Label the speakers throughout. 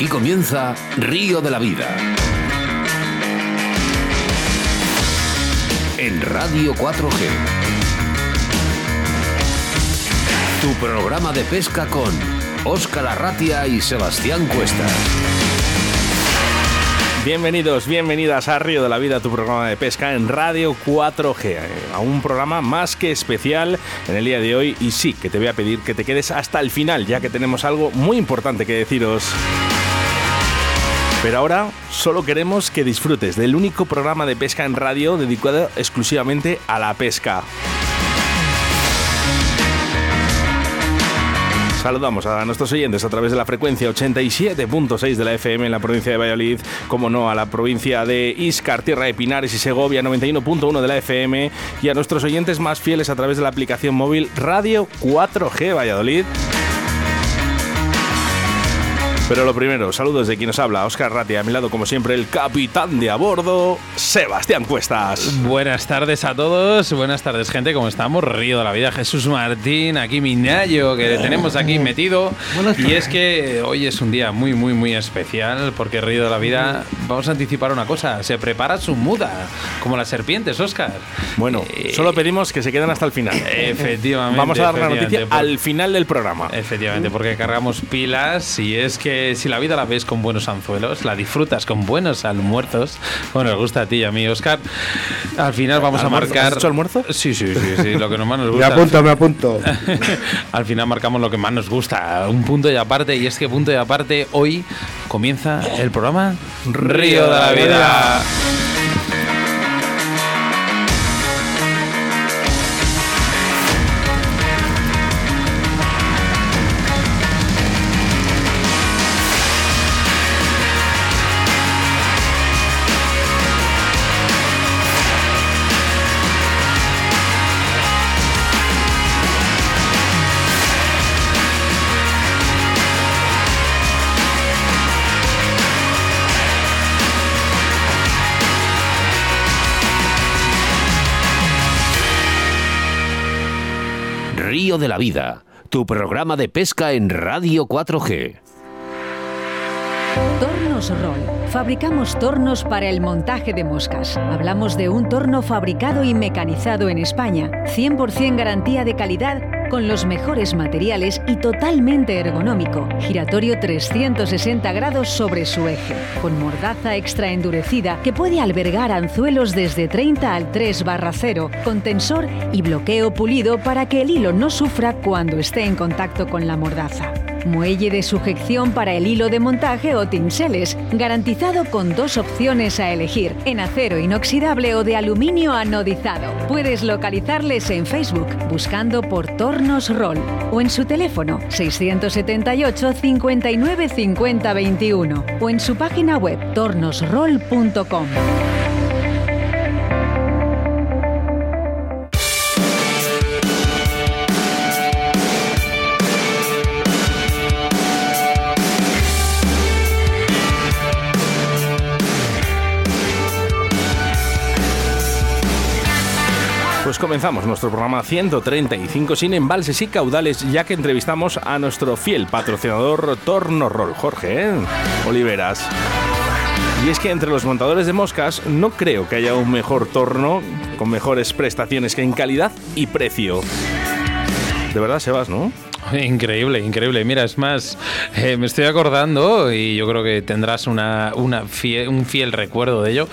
Speaker 1: Aquí comienza Río de la Vida. En Radio 4G. Tu programa de pesca con Óscar Arratia y Sebastián Cuestas.
Speaker 2: Bienvenidos, bienvenidas a Río de la Vida, tu programa de pesca en Radio 4G, eh, a un programa más que especial en el día de hoy y sí, que te voy a pedir que te quedes hasta el final, ya que tenemos algo muy importante que deciros. Pero ahora solo queremos que disfrutes del único programa de pesca en radio dedicado exclusivamente a la pesca. Saludamos a nuestros oyentes a través de la frecuencia 87.6 de la FM en la provincia de Valladolid, como no, a la provincia de Iscar, Tierra de Pinares y Segovia 91.1 de la FM y a nuestros oyentes más fieles a través de la aplicación móvil Radio 4G Valladolid. Pero lo primero, saludos de quien nos habla, Oscar Ratti, a mi lado como siempre el capitán de a bordo, Sebastián Cuestas.
Speaker 3: Buenas tardes a todos, buenas tardes gente, ¿cómo estamos? Río de la vida, Jesús Martín, aquí Minayo, que tenemos aquí metido. Y es que hoy es un día muy, muy, muy especial, porque Río de la vida, vamos a anticipar una cosa, se prepara su muda, como las serpientes, Oscar.
Speaker 2: Bueno,
Speaker 3: Eh,
Speaker 2: solo pedimos que se queden hasta el final.
Speaker 3: Efectivamente.
Speaker 2: Vamos a dar la noticia
Speaker 3: por-
Speaker 2: al final del programa.
Speaker 3: Efectivamente, porque cargamos pilas y es que si la vida la ves con buenos anzuelos, la disfrutas con buenos almuerzos, bueno, nos gusta a ti y a mí, Oscar, al final vamos a marcar...
Speaker 2: ¿Has hecho almuerzo?
Speaker 3: Sí, sí, sí, sí, lo que más nos
Speaker 4: Me
Speaker 3: gusta.
Speaker 4: apunto, me apunto.
Speaker 3: Al final marcamos lo que más nos gusta, un punto y aparte, y es que punto y aparte, hoy comienza el programa Río de la Vida.
Speaker 1: De la Vida, tu programa de pesca en Radio 4G.
Speaker 5: Tornos Roll. Fabricamos tornos para el montaje de moscas. Hablamos de un torno fabricado y mecanizado en España. 100% garantía de calidad con los mejores materiales y totalmente ergonómico. Giratorio 360 grados sobre su eje. Con mordaza extra endurecida que puede albergar anzuelos desde 30 al 3 barra 0. Con tensor y bloqueo pulido para que el hilo no sufra cuando esté en contacto con la mordaza. Muelle de sujeción para el hilo de montaje o tinseles, garantizado con dos opciones a elegir, en acero inoxidable o de aluminio anodizado. Puedes localizarles en Facebook buscando por Tornos Roll o en su teléfono 678 59 50 21 o en su página web tornosroll.com.
Speaker 2: comenzamos nuestro programa 135 sin embalses y caudales, ya que entrevistamos a nuestro fiel patrocinador Torno Roll, Jorge ¿eh? Oliveras. Y es que entre los montadores de moscas no creo que haya un mejor torno con mejores prestaciones que en calidad y precio. De verdad, Sebas, ¿no?
Speaker 3: Increíble, increíble. Mira, es más, eh, me estoy acordando y yo creo que tendrás una, un fiel recuerdo de ello.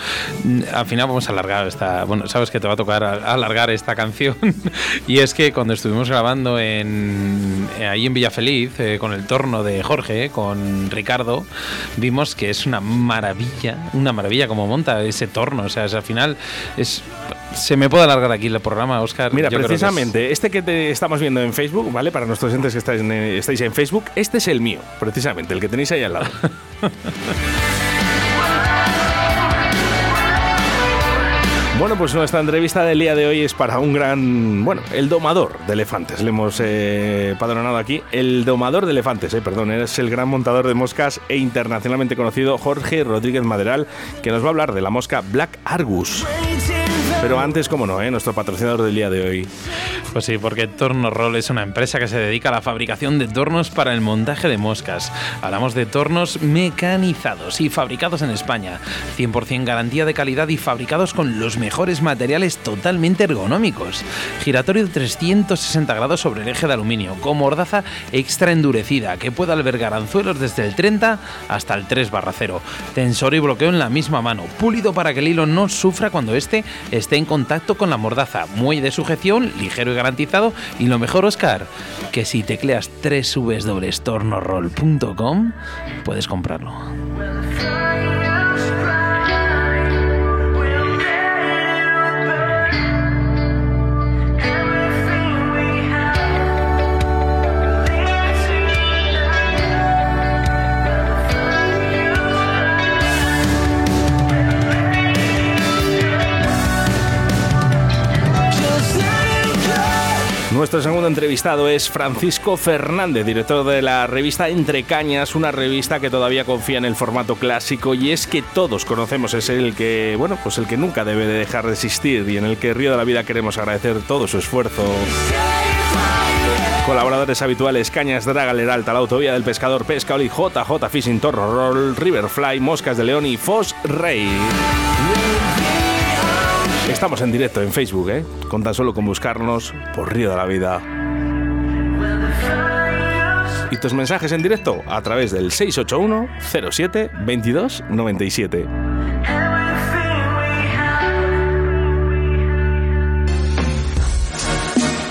Speaker 3: Al final vamos a alargar esta, bueno, sabes que te va a tocar alargar esta canción y es que cuando estuvimos grabando en eh, ahí en Villafeliz eh, con el torno de Jorge, con Ricardo, vimos que es una maravilla, una maravilla como monta ese torno. O sea, es, al final es se me puede alargar aquí el programa, Oscar.
Speaker 2: Mira,
Speaker 3: Yo creo que es-
Speaker 2: precisamente, este que te estamos viendo en Facebook, ¿vale? Para nuestros oyentes que estáis en, eh, estáis en Facebook, este es el mío, precisamente, el que tenéis ahí al lado. Bueno, pues nuestra entrevista del día de hoy es para un gran, bueno, el domador de elefantes. Le hemos eh, padronado aquí. El domador de elefantes, eh, perdón, es el gran montador de moscas e internacionalmente conocido Jorge Rodríguez Maderal, que nos va a hablar de la mosca Black Argus. Pero antes, como no, ¿eh? nuestro patrocinador del día de hoy.
Speaker 3: Pues sí, porque Torno Roll es una empresa que se dedica a la fabricación de tornos para el montaje de moscas. Hablamos de tornos mecanizados y fabricados en España. 100% garantía de calidad y fabricados con los mejores materiales totalmente ergonómicos. Giratorio de 360 grados sobre el eje de aluminio, con mordaza extra endurecida que puede albergar anzuelos desde el 30 hasta el 3 barra 0. Tensor y bloqueo en la misma mano, pulido para que el hilo no sufra cuando éste esté en contacto con la mordaza. Muelle de sujeción, ligero y garantizado. Y lo mejor, Oscar, que si tecleas www.tornorroll.com puedes comprarlo.
Speaker 2: Nuestro segundo entrevistado es Francisco Fernández, director de la revista Entre Cañas, una revista que todavía confía en el formato clásico y es que todos conocemos, es el que, bueno, pues el que nunca debe de dejar de existir y en el que Río de la Vida queremos agradecer todo su esfuerzo. Colaboradores habituales: Cañas Draga Leralta, la Autovía del Pescador, Pesca Oli, JJ Fishing Torro Roll, Riverfly, Moscas de León y Foss Rey. Estamos en directo en Facebook, ¿eh? Con tan solo con buscarnos por Río de la Vida. Y tus mensajes en directo a través del 681 07 22 97.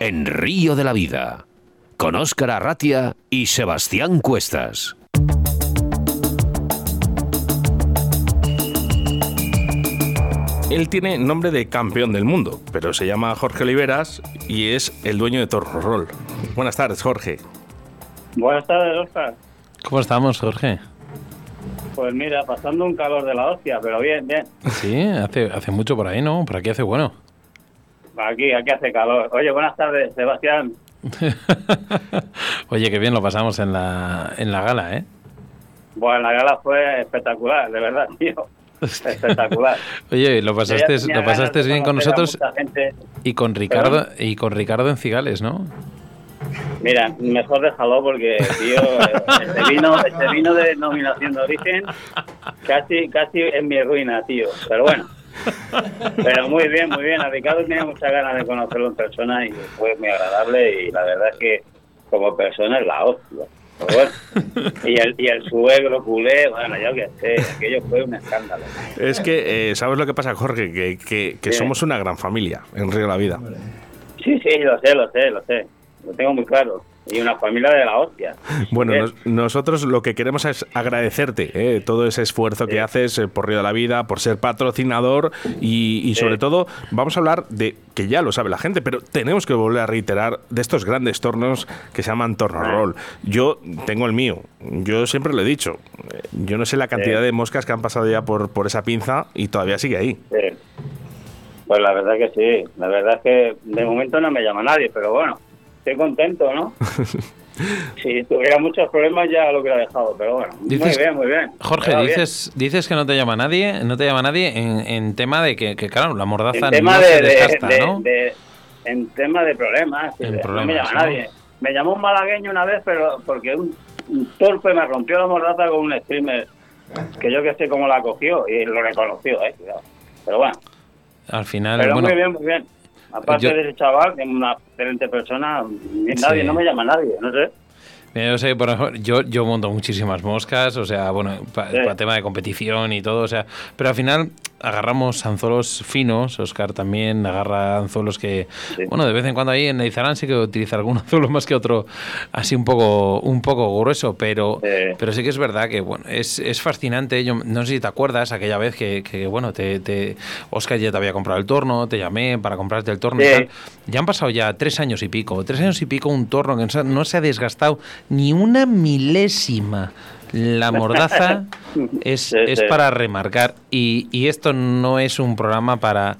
Speaker 1: En Río de la Vida, con Óscar Arratia y Sebastián Cuestas.
Speaker 2: Él tiene nombre de campeón del mundo, pero se llama Jorge Oliveras y es el dueño de Torno Roll. Buenas tardes, Jorge.
Speaker 4: Buenas tardes, Oscar.
Speaker 3: ¿Cómo estamos, Jorge?
Speaker 4: Pues mira, pasando un calor de la hostia, pero bien, bien.
Speaker 3: Sí, hace, hace mucho por ahí, ¿no? Por aquí hace bueno.
Speaker 4: Aquí, aquí hace calor. Oye, buenas tardes, Sebastián.
Speaker 3: Oye, qué bien lo pasamos en la, en la gala, ¿eh?
Speaker 4: Bueno, la gala fue espectacular, de verdad, tío. Espectacular.
Speaker 3: Oye, lo pasaste, lo pasaste bien con nosotros y con Ricardo y con Ricardo en Cigales, ¿no?
Speaker 4: Mira, mejor déjalo porque, tío, este vino, este vino de denominación de origen casi, casi es mi ruina, tío. Pero bueno. Pero muy bien, muy bien. A Ricardo tenía muchas ganas de conocerlo en persona y fue muy agradable y la verdad es que como persona es la hostia. Pero bueno. Y el, y el suegro culé, bueno, yo qué sé, aquello fue un escándalo.
Speaker 2: Es que, eh, ¿sabes lo que pasa, Jorge? Que, que- que
Speaker 4: Sí.
Speaker 2: somos una gran familia en Río de la Vida.
Speaker 4: Sí, sí, lo sé, lo sé, lo sé. Lo tengo muy claro. Y una familia de la hostia.
Speaker 2: Bueno, nos- nosotros lo que queremos es agradecerte eh, todo ese esfuerzo que haces eh, por Río de la Vida, por ser patrocinador y, y sobre
Speaker 4: Sí.
Speaker 2: todo vamos a hablar de, que ya lo sabe la gente, pero tenemos que volver a reiterar de estos grandes tornos que se llaman torno
Speaker 4: Ah.
Speaker 2: roll. Yo tengo el mío, yo siempre lo he dicho, yo no sé la cantidad
Speaker 4: Sí.
Speaker 2: de moscas que han pasado ya por, por esa pinza y todavía sigue ahí.
Speaker 4: Pues la verdad que sí. La verdad es que de momento no me llama nadie, pero bueno, estoy contento, ¿no? si tuviera muchos problemas ya lo hubiera dejado, pero bueno.
Speaker 3: Dices-
Speaker 4: muy bien, muy bien.
Speaker 3: Jorge,
Speaker 4: bien.
Speaker 3: dices, dices que no te llama nadie, no te llama nadie en, en tema de que, que, claro, la mordaza
Speaker 4: En tema
Speaker 3: no
Speaker 4: de,
Speaker 3: se
Speaker 4: de-
Speaker 3: ¿no?
Speaker 4: de- en tema de problemas,
Speaker 3: En
Speaker 4: no me llama
Speaker 3: ¿no?
Speaker 4: nadie. Me llamó un malagueño una vez, pero porque un, un torpe me rompió la mordaza con un streamer que yo que sé cómo la cogió y lo reconoció, eh. Pero bueno,
Speaker 3: Al final,
Speaker 4: pero
Speaker 3: bueno,
Speaker 4: muy bien, muy bien. Aparte
Speaker 3: yo-
Speaker 4: de ese chaval, que es una excelente persona, nadie,
Speaker 3: Sí.
Speaker 4: no me llama nadie, no sé.
Speaker 3: Yo sé, por ejemplo, yo, yo monto muchísimas moscas, o sea, bueno, para tema de competición y todo, o sea, pero al final agarramos anzuelos finos, Oscar también agarra anzuelos que, bueno, de vez en cuando ahí en Izarán sí que utiliza algún anzuelo más que otro, así un poco, un poco grueso, pero, pero sí que es verdad que, bueno, es, es fascinante, yo no sé si te acuerdas aquella vez que, que bueno, te, te, Oscar ya te había comprado el torno, te llamé para comprarte el torno y tal, ya han pasado ya tres años y pico, tres años y pico un torno que no se ha desgastado ni una milésima. La mordaza es, es para remarcar y, y, esto no es un programa para,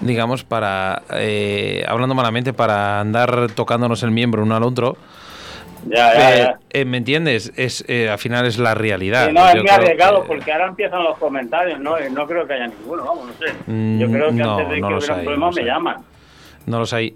Speaker 3: digamos, para, eh, hablando malamente, para andar tocándonos el miembro uno al otro.
Speaker 4: Ya, ya, ya.
Speaker 3: Eh, ¿Me entiendes? Es, eh, al final es la realidad.
Speaker 4: no, es muy arriesgado porque ahora empiezan los comentarios, ¿no? No creo que haya ninguno, vamos, no sé. Yo creo que antes de que hubiera un problema me llaman.
Speaker 3: No los hay.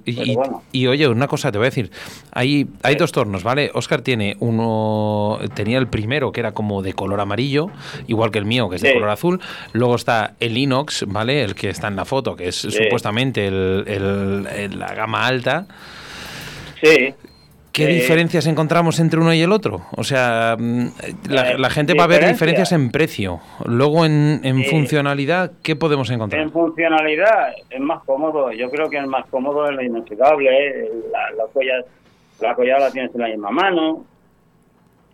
Speaker 3: Y, oye, una cosa te voy a decir. Hay, hay dos tornos, ¿vale? Oscar tiene uno. Tenía el primero que era como de color amarillo, igual que el mío, que es de color azul. Luego está el inox, ¿vale? El que está en la foto, que es supuestamente el, la gama alta.
Speaker 4: Sí.
Speaker 3: ¿Qué eh, diferencias encontramos entre uno y el otro? O sea, mm, la, eh, gente va a ver diferencias en precio. Luego, en, funcionalidad, ¿qué podemos encontrar?
Speaker 4: En funcionalidad es más cómodo. Yo creo que el más cómodo es lo inoxidable. La, la, collar, la la tienes en la misma mano.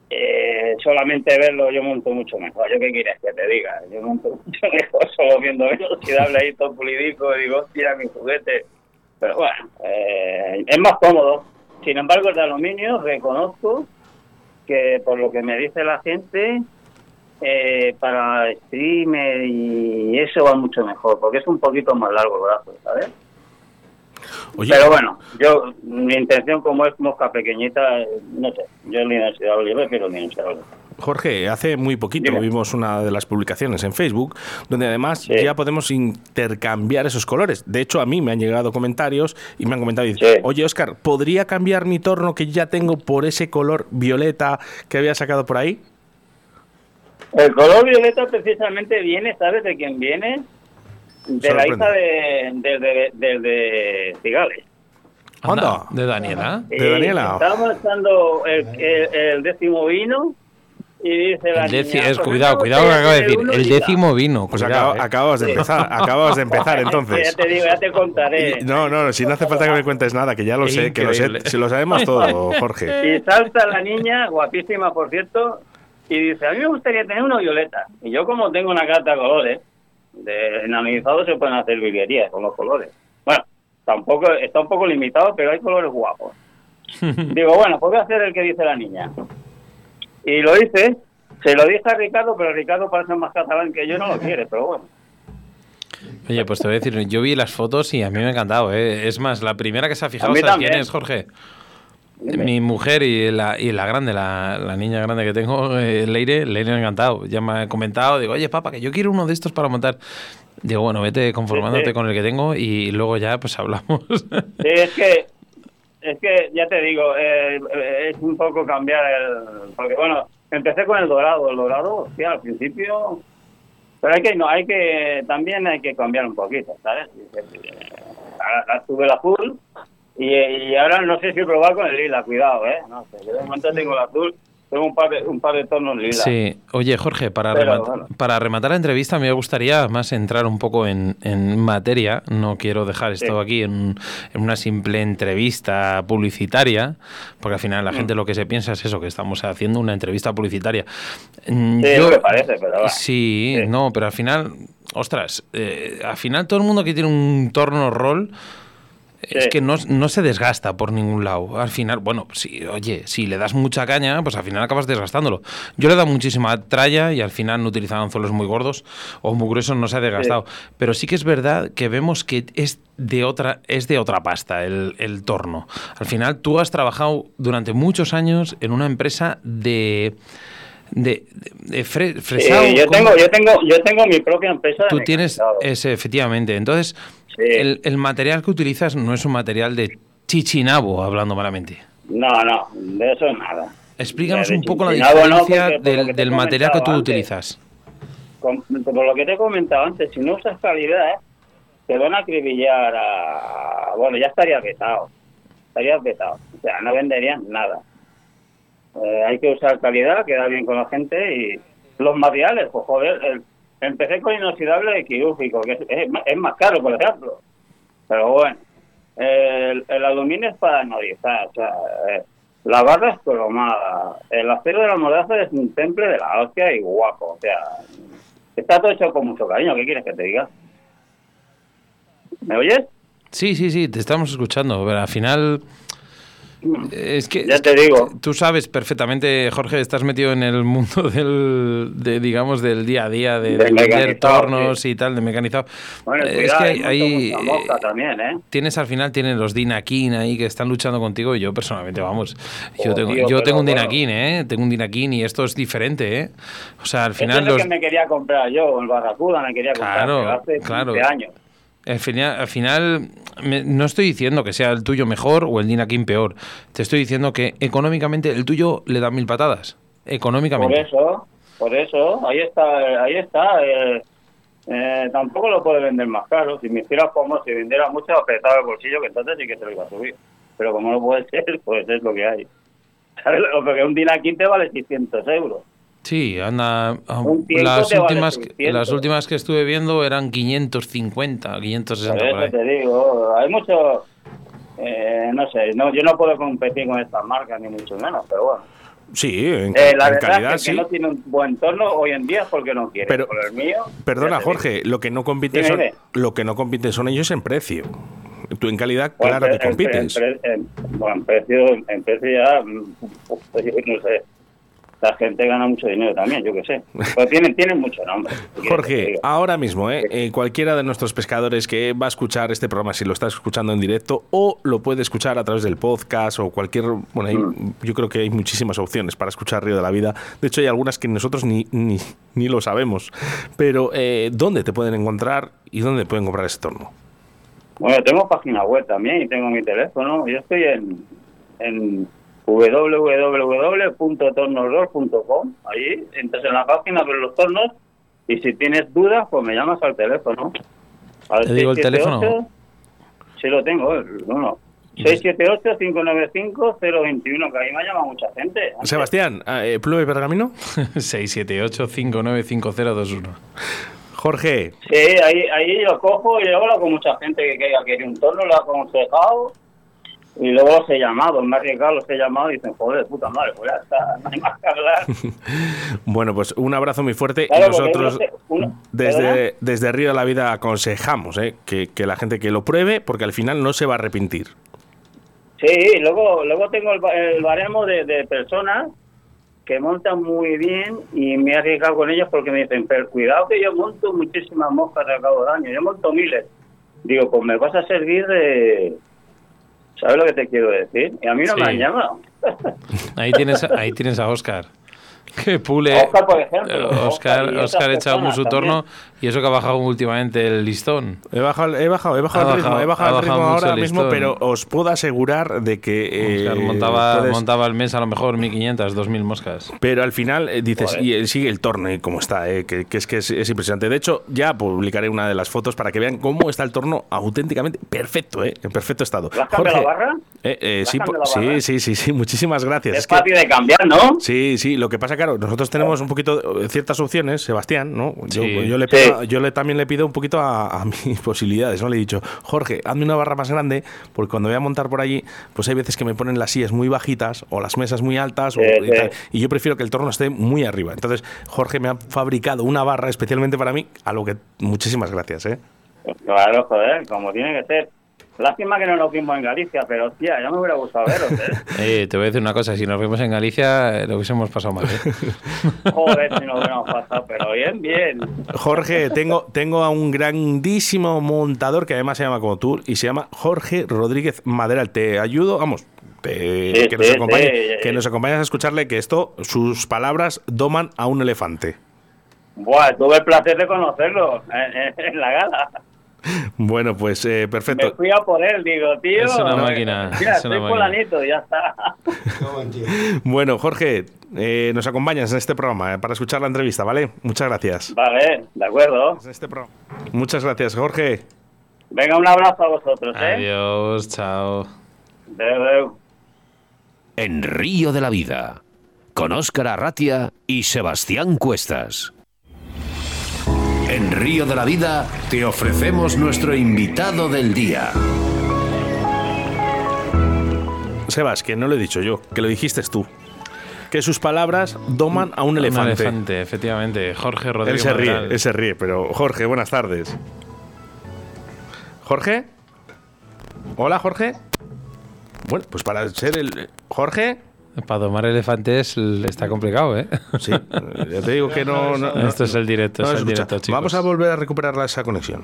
Speaker 4: Eh, solamente verlo yo monto mucho mejor. ¿Yo qué quieres que te diga? Yo monto mucho mejor solo viendo el inoxidable ahí todo pulidico y digo, hostia, mi juguete. Pero bueno, es más cómodo sin embargo, el de aluminio reconozco que por lo que me dice la gente, eh, para streamer y eso va mucho mejor, porque es un poquito más largo el brazo, ¿sabes? Pero bueno, yo mi intención como es mosca pequeñita, no sé, yo el inoxidable, yo prefiero el inoxidable.
Speaker 2: Jorge, hace muy poquito vimos una de las publicaciones en Facebook donde además ya podemos intercambiar esos colores. De hecho, a mí me han llegado comentarios y me han comentado, oye Oscar, ¿podría cambiar mi torno que ya tengo por ese color violeta que había sacado por ahí?
Speaker 4: El color violeta precisamente viene, ¿sabes de quién viene? De la hija de, de, de, Cigales.
Speaker 3: Anda, ¿De Daniela?
Speaker 2: ¿De Daniela?
Speaker 4: Estábamos echando el décimo vino y dice la
Speaker 3: es, cuidado, cuidado que acabo de decir. El décimo vino.
Speaker 2: Pues acabas de empezar, acabas de empezar entonces.
Speaker 4: Ya te digo, ya te contaré.
Speaker 2: no, no, si no hace falta que me cuentes nada, que ya lo sé, que lo sé, si lo sabemos todo, Jorge.
Speaker 4: Y salta la niña, guapísima por cierto, y dice, a mí me gustaría tener una violeta. Y yo como tengo una carta de colores, de se pueden hacer virguerías con los colores. Bueno, tampoco está un poco limitado, pero hay colores guapos. Digo, bueno, pues voy a hacer el que dice la niña. Y lo hice, se lo dije a Ricardo, pero Ricardo parece más catalán que yo, no lo quiere, pero bueno.
Speaker 3: Oye, pues te voy a decir, yo vi las fotos y a mí me ha encantado. ¿eh? Es más, la primera que se ha fijado, ¿sabes quién es, Jorge? Mi mujer y la, y la grande, la, niña grande que tengo, eh, Leire, Leire me ha encantado. Ya me ha comentado, digo, oye, papá, que yo quiero uno de estos para montar. Digo, bueno, vete conformándote con el que tengo y luego ya pues hablamos.
Speaker 4: Sí, es que es que ya te digo, eh, eh, es un poco cambiar el. Porque bueno, empecé con el dorado. El dorado, sí, al principio. Pero hay que, no, hay que. También hay que cambiar un poquito, ¿sabes? Ahora tuve el azul y, y ahora no sé si probar con el lila, cuidado, ¿eh? No sé, yo de momento tengo el azul tengo un par de, un par de tonos lila.
Speaker 3: Sí, oye Jorge, para, para rematar la entrevista me gustaría más entrar un poco en, en materia. No quiero dejar esto aquí en, en, una simple entrevista publicitaria, porque al final la mm. gente lo que se piensa es eso, que estamos haciendo una entrevista publicitaria.
Speaker 4: Mm, sí, Yo, me parece, pero...
Speaker 3: Sí, no, pero al final, ostras, eh, al final todo el mundo que tiene un torno rol es que no, se desgasta por ningún lado. Al final, bueno, si, oye, si le das mucha caña, pues al final acabas desgastándolo. Yo le he dado muchísima tralla y al final no utilizaba anzuelos muy gordos o muy gruesos, no se ha desgastado. Pero sí que es verdad que vemos que es de otra, es de otra pasta el, el torno. Al final tú has trabajado durante muchos años en una empresa de de, fresado.
Speaker 4: yo, tengo, yo, tengo, yo tengo mi propia empresa.
Speaker 3: Tú tienes, ese, efectivamente. Entonces, el, el, material que utilizas no es un material de chichinabo, hablando malamente.
Speaker 4: No, no, de eso nada.
Speaker 3: Explícanos un poco la diferencia del, del material que tú utilizas.
Speaker 4: por lo que te he comentado antes, si no usas calidad, ¿eh? te van a acribillar a... Bueno, ya estaría vetado. Estaría vetado. O sea, no venderían nada. eh, hay que usar calidad, queda bien con la gente y los materiales, pues joder, el- empecé con inoxidable quirúrgico, que es, es más caro, por ejemplo. Pero bueno, el, el aluminio es para anodizar, o sea, eh, la barra es cromada, el acero de la mordaza es un temple de la hostia y guapo, o sea, está todo hecho con mucho cariño, ¿qué quieres que te diga? ¿Me oyes?
Speaker 3: Sí, sí, sí, te estamos escuchando. Pero al final. Es que,
Speaker 4: Ya
Speaker 3: es
Speaker 4: te digo.
Speaker 3: Tú sabes perfectamente, Jorge, estás metido en el mundo del, de, digamos, del día a día, de, de vender tornos
Speaker 4: sí.
Speaker 3: y tal, de mecanizado.
Speaker 4: Bueno,
Speaker 3: Eh,
Speaker 4: cuidado,
Speaker 3: es
Speaker 4: hay
Speaker 3: que hay,
Speaker 4: mucha también, ¿eh?
Speaker 3: tienes al final tienes los Dinakin ahí que están luchando contigo y yo personalmente vamos yo tengo
Speaker 4: tío,
Speaker 3: yo tengo un
Speaker 4: bueno.
Speaker 3: Dinakin eh tengo un Dinakin y esto es diferente eh o sea al final
Speaker 4: es el
Speaker 3: los
Speaker 4: que me quería comprar yo, el Barracuda me quería comprar
Speaker 3: Claro,
Speaker 4: hace
Speaker 3: claro.
Speaker 4: 15 años.
Speaker 3: Al final, al final, me- no estoy diciendo que sea el tuyo mejor o el Dinakin peor. Te estoy diciendo que económicamente el tuyo le da mil patadas.
Speaker 4: Por
Speaker 3: Económicamente.
Speaker 4: eso, por eso, ahí está, ahí está. eh, eh, tampoco lo puede vender más caro. Si me hiciera como si vendiera mucho, apretaba el bolsillo, que entonces sí que se lo iba a subir. Pero como no puede ser, pues es lo que hay. Porque un Dinakin te vale 600 euros.
Speaker 3: Sí, anda. ah, Las
Speaker 4: vale
Speaker 3: últimas, que-
Speaker 4: 600.
Speaker 3: las últimas que estuve viendo eran 550, 560
Speaker 4: Por
Speaker 3: por
Speaker 4: eso te digo, hay mucho, eh, no sé, no, yo no puedo competir con estas marcas ni mucho menos, pero bueno.
Speaker 2: Sí, en,
Speaker 4: Eh, la
Speaker 2: en
Speaker 4: verdad
Speaker 2: calidad
Speaker 4: es que
Speaker 2: sí.
Speaker 4: no tiene un buen torno hoy en día es porque no quiere.
Speaker 2: Pero-
Speaker 4: Por el mío.
Speaker 2: Perdona. Jorge, lo que no compite
Speaker 4: Dime,
Speaker 2: son
Speaker 4: dime.
Speaker 2: lo que no compite son ellos en precio. Tú en calidad,
Speaker 4: Pues
Speaker 2: claro
Speaker 4: en
Speaker 2: que compites.
Speaker 4: en- bueno, en precio, en precio ya, mm, no sé. La gente gana mucho dinero también, yo qué sé. Pero tienen, tienen mucho nombre. ¿qué quieres que te
Speaker 2: Jorge, ahora mismo, ¿eh? Eh, cualquiera de nuestros pescadores que va a escuchar este programa, si lo está escuchando en directo, o lo puede escuchar a través del podcast o cualquier. Bueno, hay-
Speaker 4: Mm.
Speaker 2: yo creo que hay muchísimas opciones para escuchar Río de la Vida. De hecho, hay algunas que nosotros ni, ni, ni lo sabemos. Pero, eh, ¿dónde te pueden encontrar y dónde pueden comprar ese torno?
Speaker 4: Bueno, tengo página web también y tengo mi teléfono. Yo estoy en, en www.tornosrol.com. Ahí entras en la página, ves los tornos y si tienes dudas, pues me llamas al teléfono. Al
Speaker 3: ¿Te digo el
Speaker 4: 678,
Speaker 3: teléfono?
Speaker 4: Sí, lo tengo, el uno. 678-595-021, que ahí me ha llamado mucha gente. antes.
Speaker 2: Sebastián, eh, Pluma y Pergamino.
Speaker 3: 678-595021.
Speaker 2: Jorge,
Speaker 4: Sí, ahí, ahí lo cojo y luego hablo con mucha gente que, que quiere un torno, lo he aconsejado y luego los he llamado, me ha arriesgado, los he llamado y dicen, joder, puta madre, pues ya está, no hay más que hablar.
Speaker 2: bueno, pues un abrazo muy fuerte
Speaker 4: Claro,
Speaker 2: y nosotros
Speaker 4: uno
Speaker 2: desde, desde Río de la Vida aconsejamos ¿eh? que, que la gente que lo pruebe porque al final no se va a arrepentir.
Speaker 4: Sí, luego, luego tengo el, el baremo de, de personas que montan muy bien y me he arriesgado con ellos porque me dicen, pero cuidado que yo monto muchísimas moscas al cabo de año, yo monto miles. Digo, pues me vas a servir de... ¿Sabes lo que te quiero decir? Y a mí no
Speaker 3: Sí.
Speaker 4: me han llamado.
Speaker 3: Ahí tienes, ahí tienes a Oscar. Que pule.
Speaker 4: Oscar, por ejemplo, Oscar
Speaker 3: Oscar, Oscar echa un
Speaker 4: personas
Speaker 3: su torno y eso que ha bajado últimamente el listón.
Speaker 2: He bajado, he bajado, he bajado
Speaker 3: Ha
Speaker 2: el ritmo, he bajado
Speaker 3: ha
Speaker 2: el ritmo ahora
Speaker 3: el
Speaker 2: mismo, pero os puedo asegurar de que... eh,
Speaker 3: montaba,
Speaker 2: puedes-
Speaker 3: montaba al mes a lo mejor 1500, 2000 moscas.
Speaker 2: Pero al final eh, dices,
Speaker 4: Joder.
Speaker 2: y él sigue el torno y cómo está, eh, que, que es que es, es impresionante. De hecho, ya publicaré una de las fotos para que vean cómo está el torno auténticamente perfecto, eh, en perfecto estado.
Speaker 4: ¿Le has cambiado la barra?
Speaker 2: eh, eh,
Speaker 4: ¿Le has
Speaker 2: sí,
Speaker 4: la barra?
Speaker 2: sí, sí, sí, sí, muchísimas gracias.
Speaker 4: Es,
Speaker 2: Es que-
Speaker 4: fácil de cambiar, ¿no?
Speaker 2: Sí, sí, lo que pasa, claro, nosotros tenemos un poquito eh, ciertas opciones, Sebastián, ¿no? Yo,
Speaker 3: Sí.
Speaker 2: yo le Yo le, también le pido un poquito a, a mis posibilidades, ¿no? Le he dicho, Jorge, hazme una barra más grande, porque cuando voy a montar por allí, pues hay veces que me ponen las sillas muy bajitas o las mesas muy altas, o- y,
Speaker 4: sí.
Speaker 2: tal, y yo prefiero que el torno esté muy arriba. Entonces, Jorge me ha fabricado una barra especialmente para mí, a lo que muchísimas gracias, ¿eh?
Speaker 4: Claro, joder, como tiene que ser. Lástima que no nos vimos en Galicia, pero hostia, ya me hubiera gustado veros, ¿eh?
Speaker 3: Eh, te voy a decir una cosa, si nos vemos en Galicia, eh, lo hubiésemos pasado mal. ¿eh?
Speaker 4: Joder, si nos hubiéramos pasado, pero bien, bien.
Speaker 2: Jorge, tengo, tengo a un grandísimo montador que además se llama como tú y se llama Jorge Rodríguez Maderal. Te ayudo, vamos, te-
Speaker 4: Sí,
Speaker 2: que, nos
Speaker 4: sí,
Speaker 2: acompañe-
Speaker 4: sí.
Speaker 2: que nos acompañes a escucharle que esto, sus palabras doman a un elefante.
Speaker 4: Buah, tuve el placer de conocerlo en, en- en la gala.
Speaker 2: Bueno, pues eh,
Speaker 4: Me
Speaker 2: perfecto.
Speaker 4: fui a por él, digo, tío.
Speaker 3: Es una máquina,
Speaker 4: Mira,
Speaker 3: es una
Speaker 4: soy fulanito, ya está.
Speaker 2: Bueno, Jorge, eh, nos acompañas en este programa eh, para escuchar la entrevista, ¿vale? Muchas gracias.
Speaker 4: Vale, de acuerdo.
Speaker 2: En este. Muchas gracias, Jorge.
Speaker 4: Venga, un abrazo a vosotros, ¿eh?
Speaker 3: Adiós, chao.
Speaker 4: Adeu.
Speaker 1: En Río de la Vida, con Óscar Arratia y Sebastián Cuestas. En Río de la Vida te ofrecemos nuestro invitado del día.
Speaker 2: Sebas, que no lo he dicho yo, que lo dijiste tú. Que sus palabras doman a un elefante.
Speaker 3: Un elefante, efectivamente. Jorge Rodríguez.
Speaker 2: Él se ríe,
Speaker 3: Madral.
Speaker 2: él se ríe, pero Jorge, buenas tardes. ¿Jorge? Hola, Jorge. Bueno, pues para ser el. ¿Jorge?
Speaker 3: Para domar elefantes está complicado, ¿eh?
Speaker 2: Sí, ya te digo que no. no- no-
Speaker 3: Esto es el directo,
Speaker 2: no
Speaker 3: es el
Speaker 2: escucha.
Speaker 3: directo, chicos.
Speaker 2: Vamos a volver a recuperar esa conexión.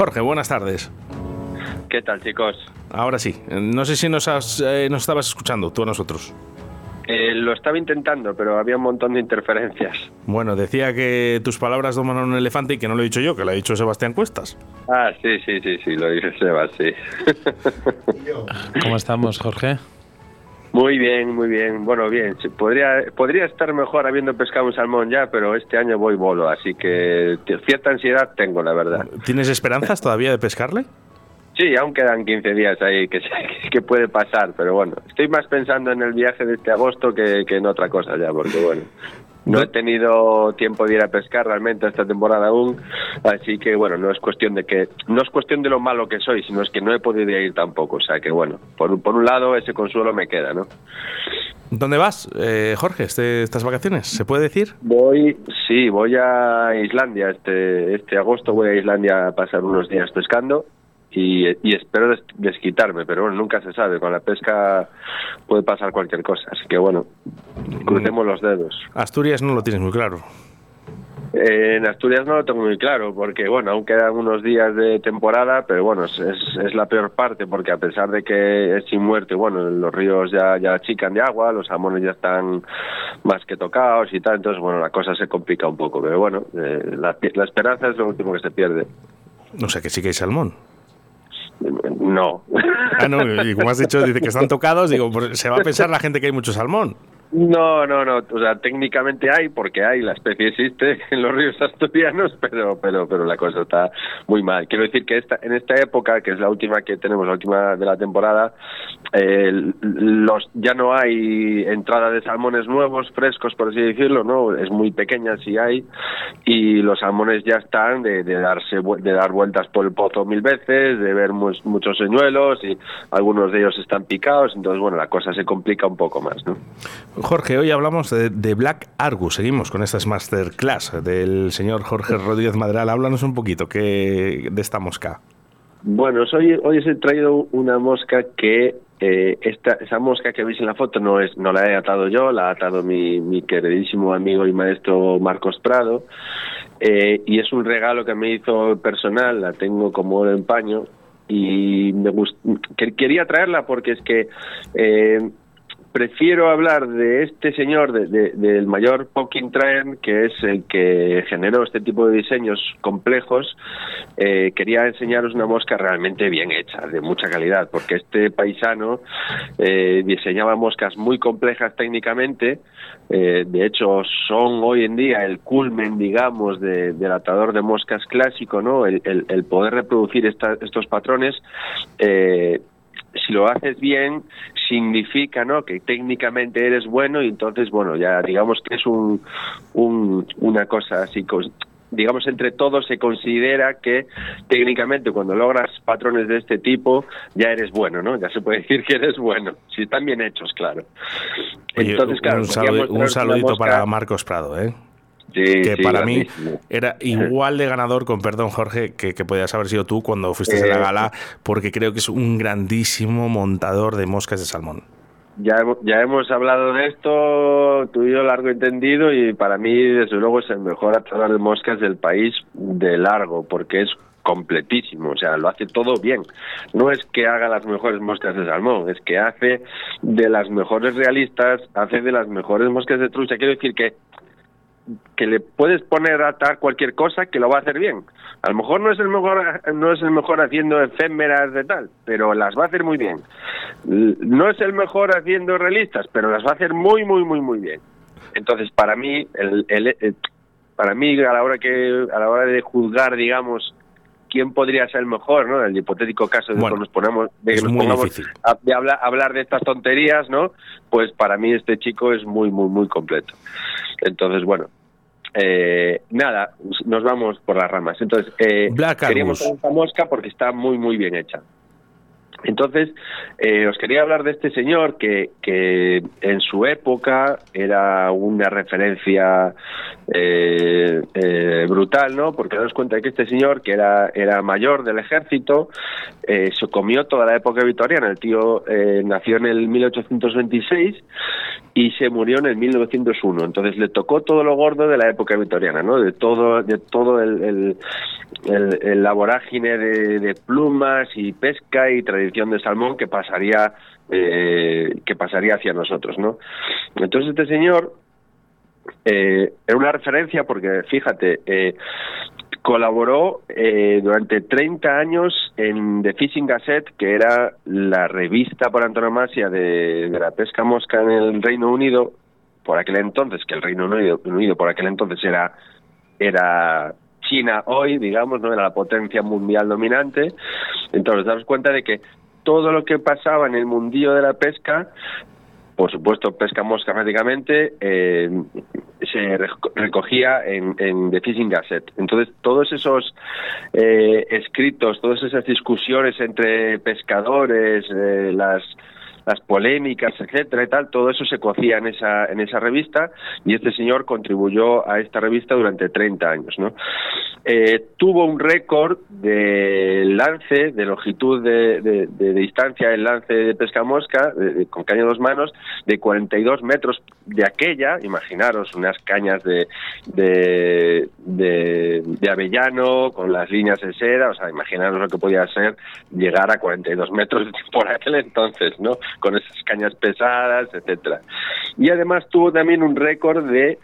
Speaker 2: Jorge, buenas tardes.
Speaker 6: ¿Qué tal, chicos?
Speaker 2: Ahora sí, no sé si nos, has, eh, nos estabas escuchando, tú a nosotros.
Speaker 6: Eh, lo estaba intentando, pero había un montón de interferencias.
Speaker 2: Bueno, decía que tus palabras doman a un elefante y que no lo he dicho yo, que lo ha dicho Sebastián Cuestas.
Speaker 6: Ah, sí, sí, sí, sí, lo dice Sebas, sí.
Speaker 3: ¿Cómo estamos, Jorge?
Speaker 6: Muy bien, muy bien. Bueno, bien. Podría, podría estar mejor habiendo pescado un salmón ya, pero este año voy bolo, así que cierta ansiedad tengo, la verdad.
Speaker 2: ¿Tienes esperanzas todavía de pescarle?
Speaker 6: Sí, aún quedan 15 días ahí que, que puede pasar, pero bueno, estoy más pensando en el viaje de este agosto que, que en otra cosa ya, porque bueno, no he tenido tiempo de ir a pescar realmente esta temporada aún, así que bueno, no es cuestión de que no es cuestión de lo malo que soy, sino es que no he podido ir tampoco, o sea que bueno, por, un- por un lado ese consuelo me queda, ¿no?
Speaker 2: ¿Dónde vas, eh, Jorge, este- estas vacaciones? ¿Se puede decir?
Speaker 6: Voy, sí, voy a Islandia este este agosto voy a Islandia a pasar unos días pescando y, y espero des- desquitarme, pero bueno, nunca se sabe, con la pesca puede pasar cualquier cosa, así que bueno, crucemos los dedos.
Speaker 2: Asturias no lo tienes muy claro.
Speaker 6: Eh, en Asturias no lo tengo muy claro, porque bueno, aún quedan unos días de temporada, pero bueno, es, es, la peor parte, porque a pesar de que es sin muerte, bueno, los ríos ya, ya chican de agua, los salmones ya están más que tocados y tal, entonces bueno, la cosa se complica un poco, pero bueno, eh, la, la esperanza es lo último que se pierde.
Speaker 2: O sea que sí que hay salmón.
Speaker 6: No.
Speaker 2: Ah, no, y como has dicho, dice que están tocados, digo, pues se va a pensar la gente que hay mucho salmón.
Speaker 6: No, no, no. O sea, técnicamente hay, porque hay, la especie existe en los ríos asturianos, pero, pero, pero la cosa está muy mal. Quiero decir que esta, en esta época, que es la última que tenemos, la última de la temporada, eh, los, ya no hay entrada de salmones nuevos, frescos, por así decirlo, ¿no? Es muy pequeña si hay, y los salmones ya están de, de darse, de dar vueltas por el pozo mil veces, de ver muchos señuelos, y algunos de ellos están picados, entonces, bueno, la cosa se complica un poco más, ¿no?
Speaker 2: Jorge, hoy hablamos de, de Black Argus. Seguimos con estas masterclass del señor Jorge Rodríguez Madral. Háblanos un poquito que, de esta mosca.
Speaker 6: Bueno, hoy, hoy os he traído una mosca que eh, esta, esa mosca que veis en la foto no es no la he atado yo, la ha atado mi, mi queridísimo amigo y maestro Marcos Prado eh, y es un regalo que me hizo personal, la tengo como en paño y me gust- que- quería traerla porque es que eh, prefiero hablar de este señor, de- de- del mayor Poking Traen, que es el que generó este tipo de diseños complejos. Eh, quería enseñaros una mosca realmente bien hecha, de mucha calidad, porque este paisano eh, diseñaba moscas muy complejas técnicamente. eh, de hecho, son hoy en día el culmen, digamos, de- del atador de moscas clásico, ¿no? El, poder reproducir esta- estos patrones. Si lo haces bien, significa ¿no? que técnicamente eres bueno y entonces, bueno, ya digamos que es un, un- una cosa así, digamos entre todos se considera que técnicamente cuando logras patrones de este tipo ya eres bueno, ¿no? Ya se puede decir que eres bueno, si están bien hechos, claro.
Speaker 2: Oye,
Speaker 6: Entonces, claro,
Speaker 2: un,
Speaker 6: mostraros
Speaker 2: un saludito para Marcos Prado, ¿eh?
Speaker 6: Sí,
Speaker 2: que
Speaker 6: sí,
Speaker 2: para mí era igual de ganador, con perdón Jorge, que, que podías haber sido tú cuando fuiste a la
Speaker 6: Eh,
Speaker 2: gala, porque creo que es un grandísimo montador de moscas de salmón.
Speaker 6: Ya, hemos- ya hemos hablado de esto, tú y yo largo entendido, y para mí, desde luego, es el mejor atador de moscas del país de largo, porque es completísimo, o sea, lo hace todo bien. No es que haga las mejores moscas de salmón, es que hace de las mejores realistas, hace de las mejores moscas de trucha. Quiero decir que que le puedes poner a atar cualquier cosa que lo va a hacer bien. A lo mejor no es el mejor no es el mejor haciendo efémeras de tal, pero las va a hacer muy bien. No es el mejor haciendo realistas, pero las va a hacer muy muy muy muy bien. Entonces, para mí el, el, para mí a la hora que a la hora de juzgar, digamos, quién podría ser el mejor, ¿no? El hipotético caso de que nos ponemos de que nos pongamos a, de hablar, hablar de estas tonterías, ¿no? Pues para mí este chico es muy muy muy completo. Entonces, bueno, eh, nada, nos vamos por las ramas. Entonces, eh, queríamos esta mosca porque está muy, muy bien hecha. Entonces, eh, os quería hablar de este señor que, que en su época era una referencia eh, eh, brutal, ¿no? Porque daos cuenta de que este señor, que era, era mayor del ejército, se comió toda la época victoriana. El tío nació en el 1826 y se murió en el 1901. Entonces le tocó todo lo gordo de la época victoriana, ¿no? De todo, de todo el, el, vorágine de, plumas y pesca y tradición de salmón que pasaría eh, que pasaría hacia nosotros, ¿no? Entonces este señor eh, era una referencia porque fíjate eh, colaboró eh, durante 30 años en The Fishing Gazette, que era la revista por antonomasia de, de la pesca mosca en el Reino Unido, por aquel entonces, que el Reino Unido, Unido por aquel entonces era era China hoy, digamos, no era la potencia mundial dominante. Entonces, daros cuenta de que todo lo que pasaba en el mundillo de la pesca, por supuesto, pesca mosca prácticamente, eh, se recogía en, en The Fishing Gazette. Entonces, todos esos eh, escritos, todas esas discusiones entre pescadores, eh, las las polémicas, etcétera y tal, todo eso se cocía en esa, en esa revista y este señor contribuyó a esta revista durante 30 años, ¿no? Eh, tuvo un récord de lance, de longitud de, de, distancia en lance de pesca mosca, con caña de dos manos, de 42 metros de aquella, imaginaros, unas cañas de, de, de, avellano con las líneas de seda, o sea, imaginaros lo que podía ser llegar a 42 metros por aquel entonces, ¿no? Con esas cañas pesadas, etcétera. Y además tuvo también un récord de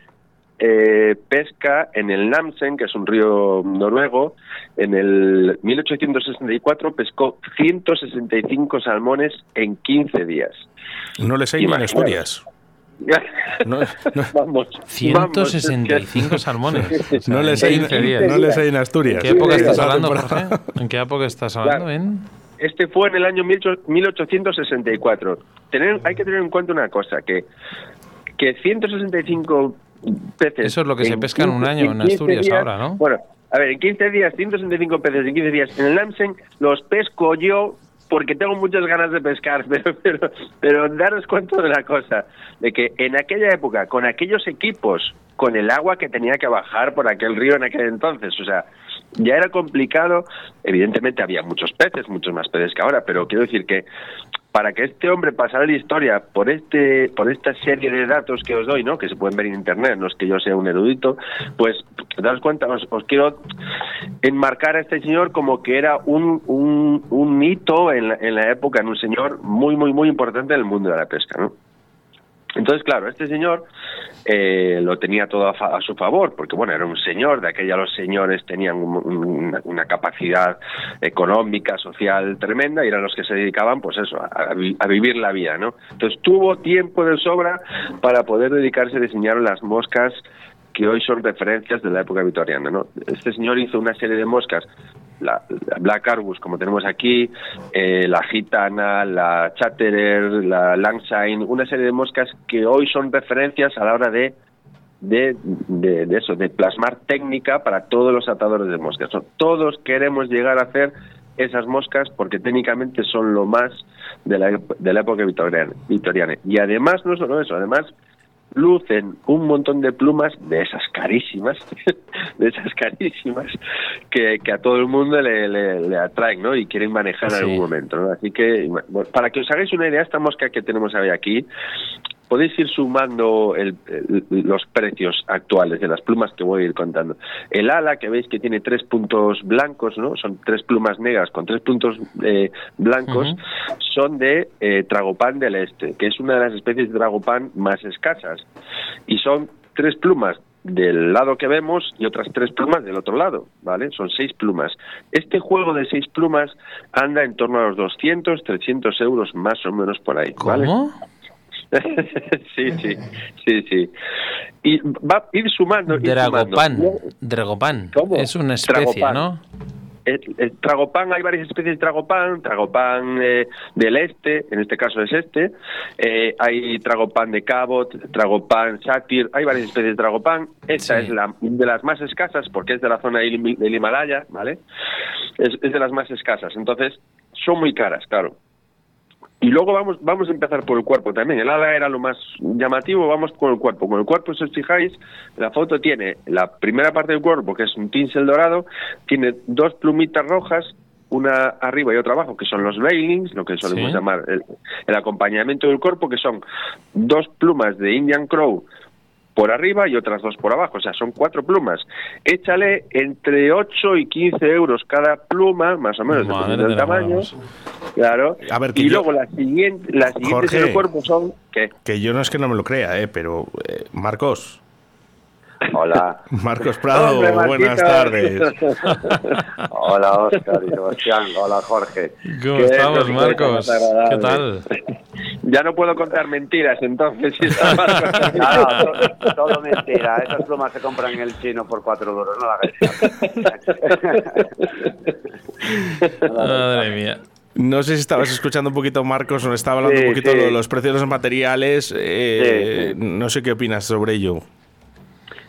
Speaker 6: eh, pesca en el Namsen, que es un río noruego. En el 1864 pescó 165 salmones en 15 días.
Speaker 2: No les hay en Asturias.
Speaker 3: No, vamos, 165 salmones.
Speaker 2: no les hay, no les hay en Asturias.
Speaker 3: ¿En qué época estás hablando, ¿En qué época estás hablando? ¿En?
Speaker 6: Este fue en el año 1864. Tener, hay que tener en cuenta una cosa, que, que 165 peces...
Speaker 3: Eso es lo que se pesca en un año en, Asturias ahora, ¿no?
Speaker 6: Bueno, a ver, en 15 días, 165 peces en 15 días. En el Namsen los pesco yo porque tengo muchas ganas de pescar, pero, pero, pero daros cuenta de la cosa, de que en aquella época, con aquellos equipos, con el agua que tenía que bajar por aquel río en aquel entonces, o sea, ya era complicado, evidentemente había muchos peces, muchos más peces que ahora, pero quiero decir que para que este hombre pasara la historia por este por esta serie de datos que os doy, ¿no? que se pueden ver en internet, no es que yo sea un erudito, pues daos cuenta, os, quiero enmarcar a este señor como que era un, un, un hito en la, en la época, en un señor muy, muy, muy importante en el mundo de la pesca. ¿no? Entonces, claro, este señor eh, lo tenía todo a, su favor, porque bueno, era un señor, de aquella los señores tenían una, capacidad económica, social tremenda, y eran los que se dedicaban, pues eso, a, vivir la vida, ¿no? Entonces tuvo tiempo de sobra para poder dedicarse a diseñar las moscas que hoy son referencias de la época victoriana, ¿no? Este señor hizo una serie de moscas la, Black Arbus, como tenemos aquí, eh, la Gitana, la Chatterer, la Langshine, una serie de moscas que hoy son referencias a la hora de de, de, eso, de plasmar técnica para todos los atadores de moscas. Todos queremos llegar a hacer esas moscas porque técnicamente son lo más de la, de la época victoriana. Y además, no solo eso, además lucen un montón de plumas de esas carísimas, de esas carísimas, que, a todo el mundo le, le, atraen, ¿no? Y quieren manejar en algún momento, ¿no? Así que, para que os hagáis una idea, esta mosca que tenemos hoy aquí podéis ir sumando los precios actuales de las plumas que voy a ir contando. El ala, que veis que tiene tres puntos blancos, ¿no? Son tres plumas negras con tres puntos eh, blancos, son de eh, tragopan del este, que es una de las especies de tragopan más escasas. Y son tres plumas del lado que vemos y otras tres plumas del otro lado, ¿vale? Son seis plumas. Este juego de seis plumas anda en torno a los 200, 300 euros más o menos por ahí, ¿vale?
Speaker 3: ¿Cómo?
Speaker 6: sí, sí, sí, sí. Y va a ir sumando.
Speaker 3: Dragopan, Dragopan. Es una especie, ¿no?
Speaker 6: el, tragopan, hay varias especies de tragopan, tragopan eh, del este, en este caso es este, eh, hay tragopan de cabot, tragopan sátir, hay varias especies de tragopan, esta es la, de las más escasas porque es de la zona del Himalaya, ¿vale? es de las más escasas, entonces son muy caras, claro. Y luego vamos, vamos a empezar por el cuerpo también. El ala era lo más llamativo, vamos con el cuerpo. Con el cuerpo, si os fijáis, la foto tiene la primera parte del cuerpo, que es un tinsel dorado, tiene dos plumitas rojas, una arriba y otra abajo, que son los veilings, lo que solemos llamar el, el, acompañamiento del cuerpo, que son dos plumas de Indian Crow por arriba y otras dos por abajo, o sea, son cuatro plumas. Échale entre 8 y 15 euros cada pluma, más o menos, dependiendo del tamaño. Claro.
Speaker 2: A ver,
Speaker 6: y luego las siguientes, las siguientes del cuerpo son... ¿qué?
Speaker 2: Que yo no es que no me lo crea, eh, pero eh, Marcos,
Speaker 7: Hola.
Speaker 2: Marcos Prado, buenas tardes.
Speaker 7: Hola, Oscar y Sebastián. Hola, Jorge.
Speaker 3: ¿Cómo estamos, Marcos? ¿Qué tal?
Speaker 6: Ya no puedo contar mentiras, entonces. Si está
Speaker 7: todo, todo, mentira. Esas plumas se compran en el chino por cuatro duros, no la
Speaker 3: Madre mía.
Speaker 2: No sé si estabas escuchando un poquito, Marcos, o estaba hablando un poquito de los precios de los materiales. Eh, no sé qué opinas sobre ello.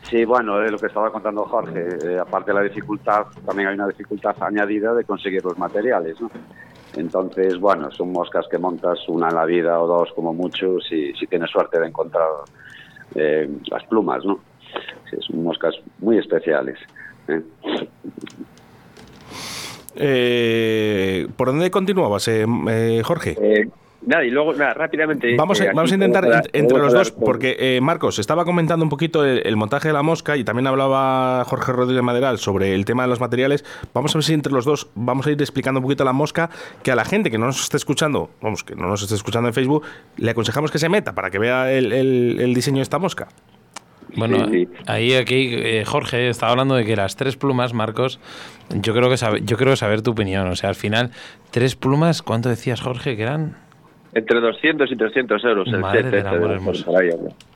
Speaker 7: Sí, bueno, es lo que estaba contando Jorge. Eh, aparte de la dificultad, también hay una dificultad añadida de conseguir los materiales, ¿no? Entonces, bueno, son moscas que montas una en la vida o dos como mucho si, si tienes suerte de encontrar eh, las plumas, ¿no? son moscas muy especiales.
Speaker 2: ¿eh? ¿Por dónde continuabas, Jorge?
Speaker 6: Nada, y luego, nada, rápidamente.
Speaker 2: Vamos a, eh, vamos a intentar entre los dos, porque eh, Marcos estaba comentando un poquito el, montaje de la mosca y también hablaba Jorge Rodríguez Maderal sobre el tema de los materiales. Vamos a ver si entre los dos vamos a ir explicando un poquito la mosca, que a la gente que no nos esté escuchando, vamos, que no nos esté escuchando en Facebook, le aconsejamos que se meta para que vea el, diseño de esta mosca.
Speaker 3: Bueno, ahí aquí eh, Jorge estaba hablando de que las tres plumas, Marcos, yo creo que sabe, yo creo saber tu opinión. O sea, al final, tres plumas, ¿cuánto decías, Jorge, que eran?
Speaker 6: Entre 200 y 300 euros el set este de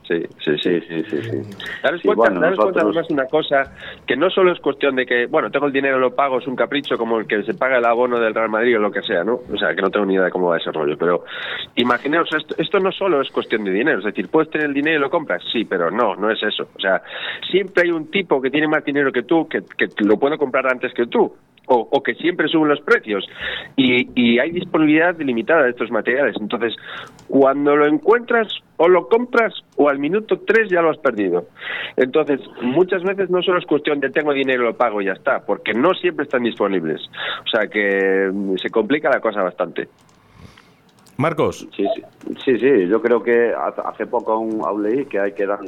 Speaker 6: Sí, sí, sí, sí, sí. sí. Daros cuenta, además una cosa, que no solo es cuestión de que, bueno, tengo el dinero, lo pago, es un capricho como el que se paga el abono del Real Madrid o lo que sea, ¿no? O sea, que no tengo ni idea de cómo va ese rollo, pero imaginaos, esto, esto no solo es cuestión de dinero, es decir, puedes tener el dinero y lo compras, sí, pero no, no es eso. O sea, siempre hay un tipo que tiene más dinero que tú, que, que lo puede comprar antes que tú, o, que siempre suben los precios y, y, hay disponibilidad limitada de estos materiales. Entonces, cuando lo encuentras o lo compras o al minuto tres ya lo has perdido. Entonces, muchas veces no solo es cuestión de tengo dinero, lo pago y ya está, porque no siempre están disponibles. O sea que mm, se complica la cosa bastante.
Speaker 2: Marcos.
Speaker 7: Sí, sí, sí, yo creo que hace poco aún leí que hay que dar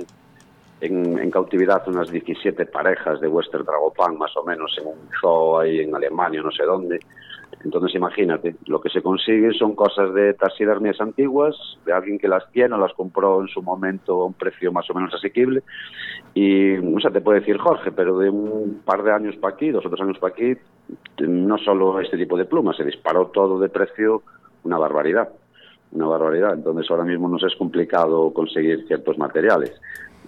Speaker 7: en, cautividad unas 17 parejas de Western Dragopan, más o menos, en un show ahí en Alemania, no sé dónde. Entonces, imagínate, lo que se consigue son cosas de taxidermias antiguas, de alguien que las tiene o las compró en su momento a un precio más o menos asequible. Y, o sea, te puede decir Jorge, pero de un par de años para aquí, dos o tres años para aquí, no solo este tipo de plumas, se disparó todo de precio una barbaridad. Una barbaridad. Entonces, ahora mismo nos es complicado conseguir ciertos materiales.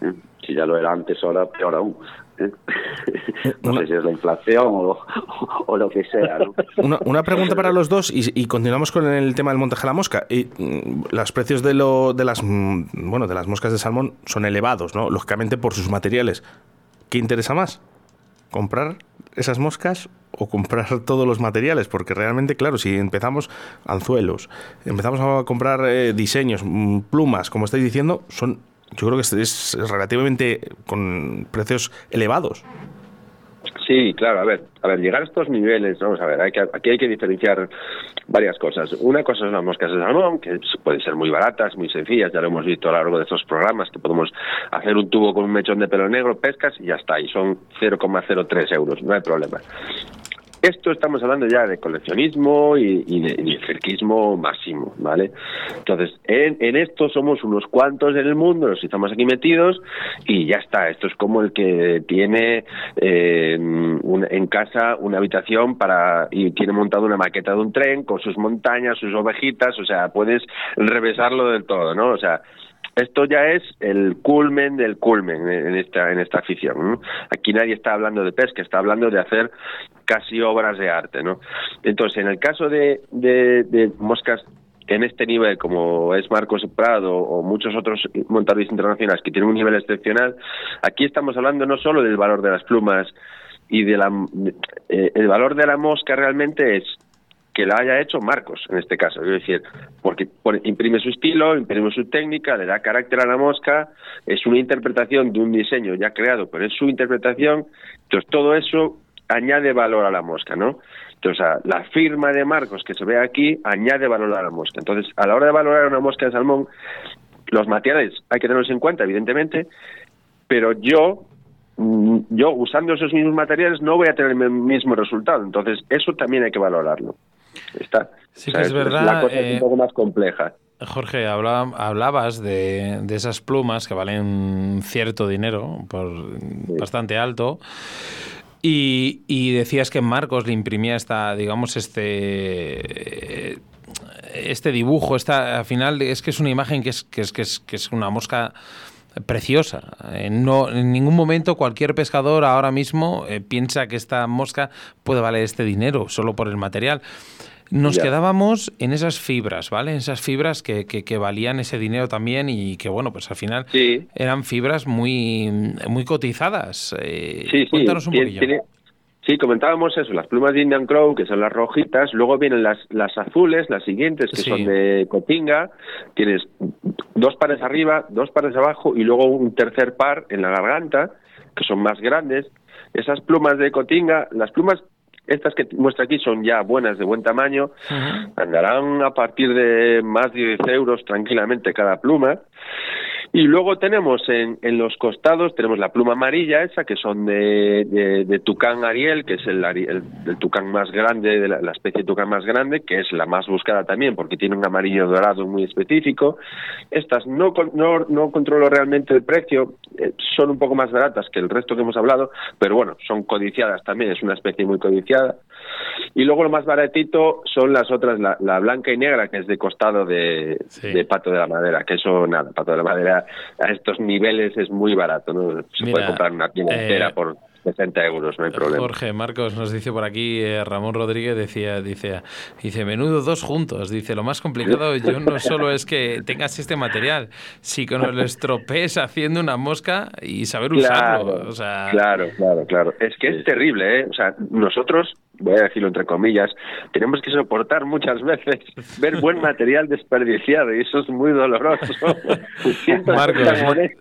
Speaker 7: ¿Eh? Si ya lo era antes, ahora peor aún. ¿eh? No sé si es la inflación o, lo que sea.
Speaker 2: Una, pregunta para los dos y, continuamos con el tema del montaje de la mosca. Y, mm, los precios de, lo, de, las, mm, bueno, de las moscas de salmón son elevados, ¿no? lógicamente por sus materiales. ¿Qué interesa más? ¿Comprar esas moscas o comprar todos los materiales, porque realmente, claro, si empezamos anzuelos, empezamos a comprar eh, diseños, mm, plumas, como estáis diciendo, son yo creo que es relativamente con precios elevados.
Speaker 6: Sí, claro, a ver, a ver, llegar a estos niveles, vamos a ver, hay que, aquí hay que diferenciar varias cosas. Una cosa son las moscas de salmón, que pueden ser muy baratas, muy sencillas, ya lo hemos visto a lo largo de estos programas, que podemos hacer un tubo con un mechón de pelo negro, pescas y ya está, y son 0,03 euros, no hay problema. Esto estamos hablando ya de coleccionismo y, de, cerquismo máximo, ¿vale? Entonces, en, esto somos unos cuantos en el mundo, los estamos aquí metidos y ya está. Esto es como el que tiene eh, en casa una habitación para y tiene montado una maqueta de un tren con sus montañas, sus ovejitas, o sea, puedes revesarlo del todo, ¿no? O sea, esto ya es el culmen del culmen en esta en esta afición. Aquí nadie está hablando de pesca, está hablando de hacer casi obras de arte, ¿no? Entonces, en el caso de, de, moscas en este nivel, como es Marcos Prado o muchos otros montadores internacionales que tienen un nivel excepcional, aquí estamos hablando no solo del valor de las plumas y de la eh, el valor de la mosca realmente es que la haya hecho Marcos, en este caso. Es decir, porque imprime su estilo, imprime su técnica, le da carácter a la mosca, es una interpretación de un diseño ya creado, pero es su interpretación. Entonces, todo eso añade valor a la mosca, ¿no? Entonces, la firma de Marcos que se ve aquí añade valor a la mosca. Entonces, a la hora de valorar una mosca de salmón, los materiales hay que tenerlos en cuenta, evidentemente, pero yo mm, yo usando esos mismos materiales no voy a tener el mismo resultado. Entonces, eso también hay que valorarlo. Está.
Speaker 3: Sí que es, verdad.
Speaker 6: La cosa es un eh, poco más compleja.
Speaker 3: Jorge, hablabas de, esas plumas que valen cierto dinero, por bastante alto. Y, decías que Marcos le imprimía esta, digamos, este este dibujo, esta, al final es que es una imagen que es, que es, que es, que es una mosca preciosa. Eh, no, en ningún momento cualquier pescador ahora mismo eh, piensa que esta mosca puede valer este dinero solo por el material. Nos quedábamos en esas fibras, ¿vale? En esas fibras que, que, valían ese dinero también y que, bueno, pues al final eran fibras muy, muy cotizadas.
Speaker 6: Eh, cuéntanos un poquillo. Sí, comentábamos eso, las plumas de Indian Crow, que son las rojitas, luego vienen las, las azules, las siguientes, que son de cotinga, tienes dos pares arriba, dos pares abajo y luego un tercer par en la garganta, que son más grandes. Esas plumas de cotinga, las plumas estas que muestra aquí son ya buenas, de buen tamaño, andarán a partir de más de 10 euros tranquilamente cada pluma. Y luego tenemos en, en los costados, tenemos la pluma amarilla esa, que son de, de, tucán ariel, que es el, el, tucán más grande, de la, especie de tucán más grande, que es la más buscada también, porque tiene un amarillo dorado muy específico. Estas no, no, no controlo realmente el precio, eh, son un poco más baratas que el resto que hemos hablado, pero bueno, son codiciadas también, es una especie muy codiciada. Y luego lo más baratito son las otras, la, blanca y negra, que es de costado de, de pato de la madera, que eso nada, pato de la madera a estos niveles es muy barato, ¿no? Se puede comprar una tienda entera eh, por 60 euros, no hay problema.
Speaker 3: Jorge Marcos nos dice por aquí, eh, Ramón Rodríguez decía, dice, dice, menudo dos juntos. Dice, lo más complicado yo no solo es que tengas este material, sino que lo estropees haciendo una mosca y saber usarlo.
Speaker 6: Claro, claro, claro. Es que es terrible, ¿eh? O sea, nosotros voy a decirlo entre comillas, tenemos que soportar muchas veces ver buen material desperdiciado y eso es muy doloroso.
Speaker 3: Marcos,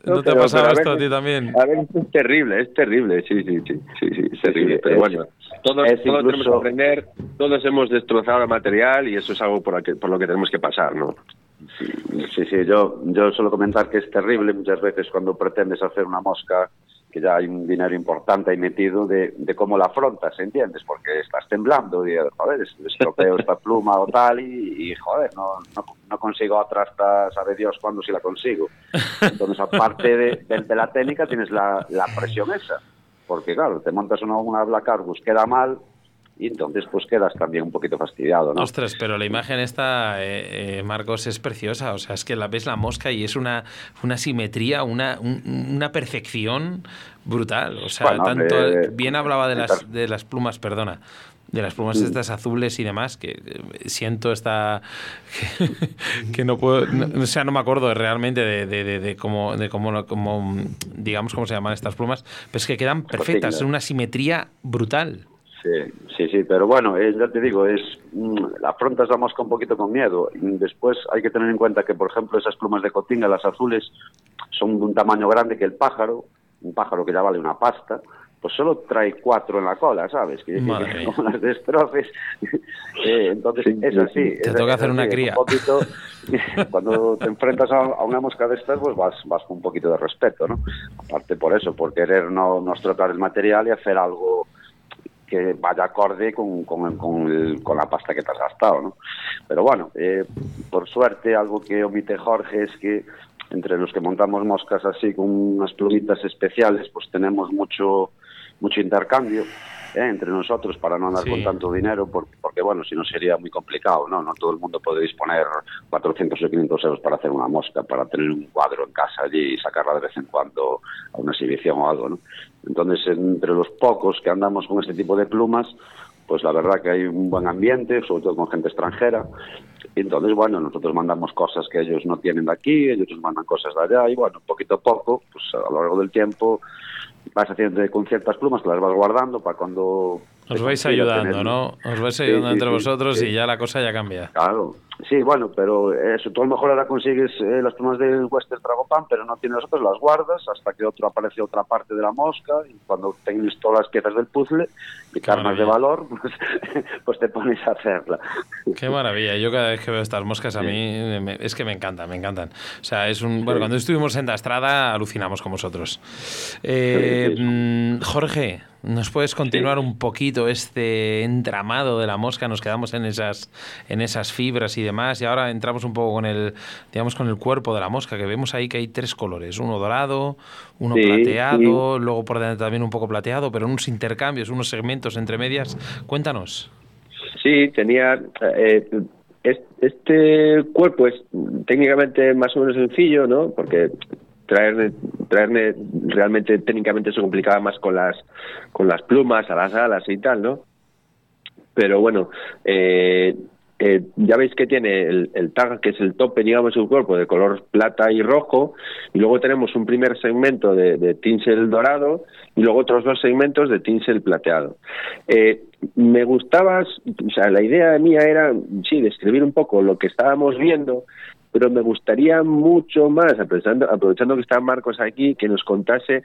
Speaker 3: ¿no, te ha pasado esto a ti también?
Speaker 6: A ver, es terrible, es terrible, sí, sí, sí, sí, sí es terrible. pero bueno, todos, tenemos que aprender, todos hemos destrozado el material y eso es algo por, lo que, por lo que tenemos que pasar, ¿no?
Speaker 7: Sí, sí, sí, yo, yo suelo comentar que es terrible muchas veces cuando pretendes hacer una mosca que ya hay un dinero importante ahí metido de, de cómo la afrontas, ¿entiendes? Porque estás temblando y, joder, estropeo esta pluma o tal y, joder, no, no, consigo otra hasta sabe Dios cuándo si la consigo. Entonces, aparte de, de, la técnica, tienes la, la, presión esa. Porque, claro, te montas una, una Black Argus, queda mal, y entonces pues quedas también un poquito fastidiado, ¿no?
Speaker 3: Ostras, pero la imagen esta, eh, eh, Marcos, es preciosa, o sea, es que la ves la mosca y es una, una simetría, una, una perfección brutal, o sea, tanto, bien hablaba de las, de las plumas, perdona, de las plumas mm. estas azules y demás, que siento esta... que, no puedo... o sea, no me acuerdo realmente de, de, de, cómo, de cómo, cómo, digamos, cómo se llaman estas plumas, pero es que quedan perfectas, es una simetría brutal.
Speaker 7: Sí, sí, pero bueno, eh, ya te digo, es mm, afrontas la mosca un poquito con miedo. Después hay que tener en cuenta que, por ejemplo, esas plumas de cotinga, las azules, son de un tamaño grande que el pájaro, un pájaro que ya vale una pasta, pues solo trae cuatro en la cola, ¿sabes? Que, como las destroces. eh, entonces es así.
Speaker 3: Te toca hacer una cría.
Speaker 7: poquito, cuando te enfrentas a, una mosca de estas, pues vas, vas con un poquito de respeto, ¿no? Aparte por eso, por querer no, no estropear el material y hacer algo que vaya acorde con, con, con, la pasta que te has gastado, ¿no? Pero bueno, eh, por suerte algo que omite Jorge es que entre los que montamos moscas así con unas plumitas especiales, pues tenemos mucho mucho intercambio ¿eh? entre nosotros para no andar con tanto dinero, porque, porque, bueno, si no sería muy complicado, ¿no? No todo el mundo puede disponer 400 o 500 euros para hacer una mosca, para tener un cuadro en casa allí y sacarla de vez en cuando a una exhibición o algo, ¿no? Entonces, entre los pocos que andamos con este tipo de plumas, pues la verdad que hay un buen ambiente, sobre todo con gente extranjera. Y entonces, bueno, nosotros mandamos cosas que ellos no tienen de aquí, ellos nos mandan cosas de allá, y bueno, poquito a poco, pues a lo largo del tiempo, vas haciendo con ciertas plumas que las vas guardando para cuando...
Speaker 3: Os vais ayudando, ¿no? Os vais ayudando entre vosotros y ya la cosa ya cambia.
Speaker 7: Claro, Sí, bueno, pero eso, tú a lo mejor ahora consigues eh, las plumas del Western Dragopan, pero no tienes otras, las guardas hasta que otro aparece otra parte de la mosca y cuando tengas todas las piezas del puzzle y carnas de valor, pues, pues, te pones a hacerla.
Speaker 3: Qué maravilla. Yo cada vez que veo estas moscas a mí es que me encantan, me encantan. O sea, es un... Bueno, cuando estuvimos en Dastrada alucinamos con vosotros. Eh, mm, Jorge, ¿Nos puedes continuar un poquito este entramado de la mosca? Nos quedamos en esas, en esas fibras y demás, y ahora entramos un poco con el, digamos, con el cuerpo de la mosca, que vemos ahí que hay tres colores, uno dorado, uno plateado, luego por dentro también un poco plateado, pero unos intercambios, unos segmentos entre medias. Cuéntanos.
Speaker 6: Sí, tenía eh, este cuerpo es técnicamente más o menos sencillo, ¿no? Porque traerme, traerme realmente técnicamente se complicaba más con las con las plumas a las alas y tal, ¿no? Pero bueno, eh, eh, ya veis que tiene el, tag, que es el tope, digamos, del cuerpo, de color plata y rojo, y luego tenemos un primer segmento de, de tinsel dorado y luego otros dos segmentos de tinsel plateado. Eh, me gustaba, o sea, la idea mía era, sí, describir un poco lo que estábamos viendo, pero me gustaría mucho más, aprovechando que está Marcos aquí, que nos contase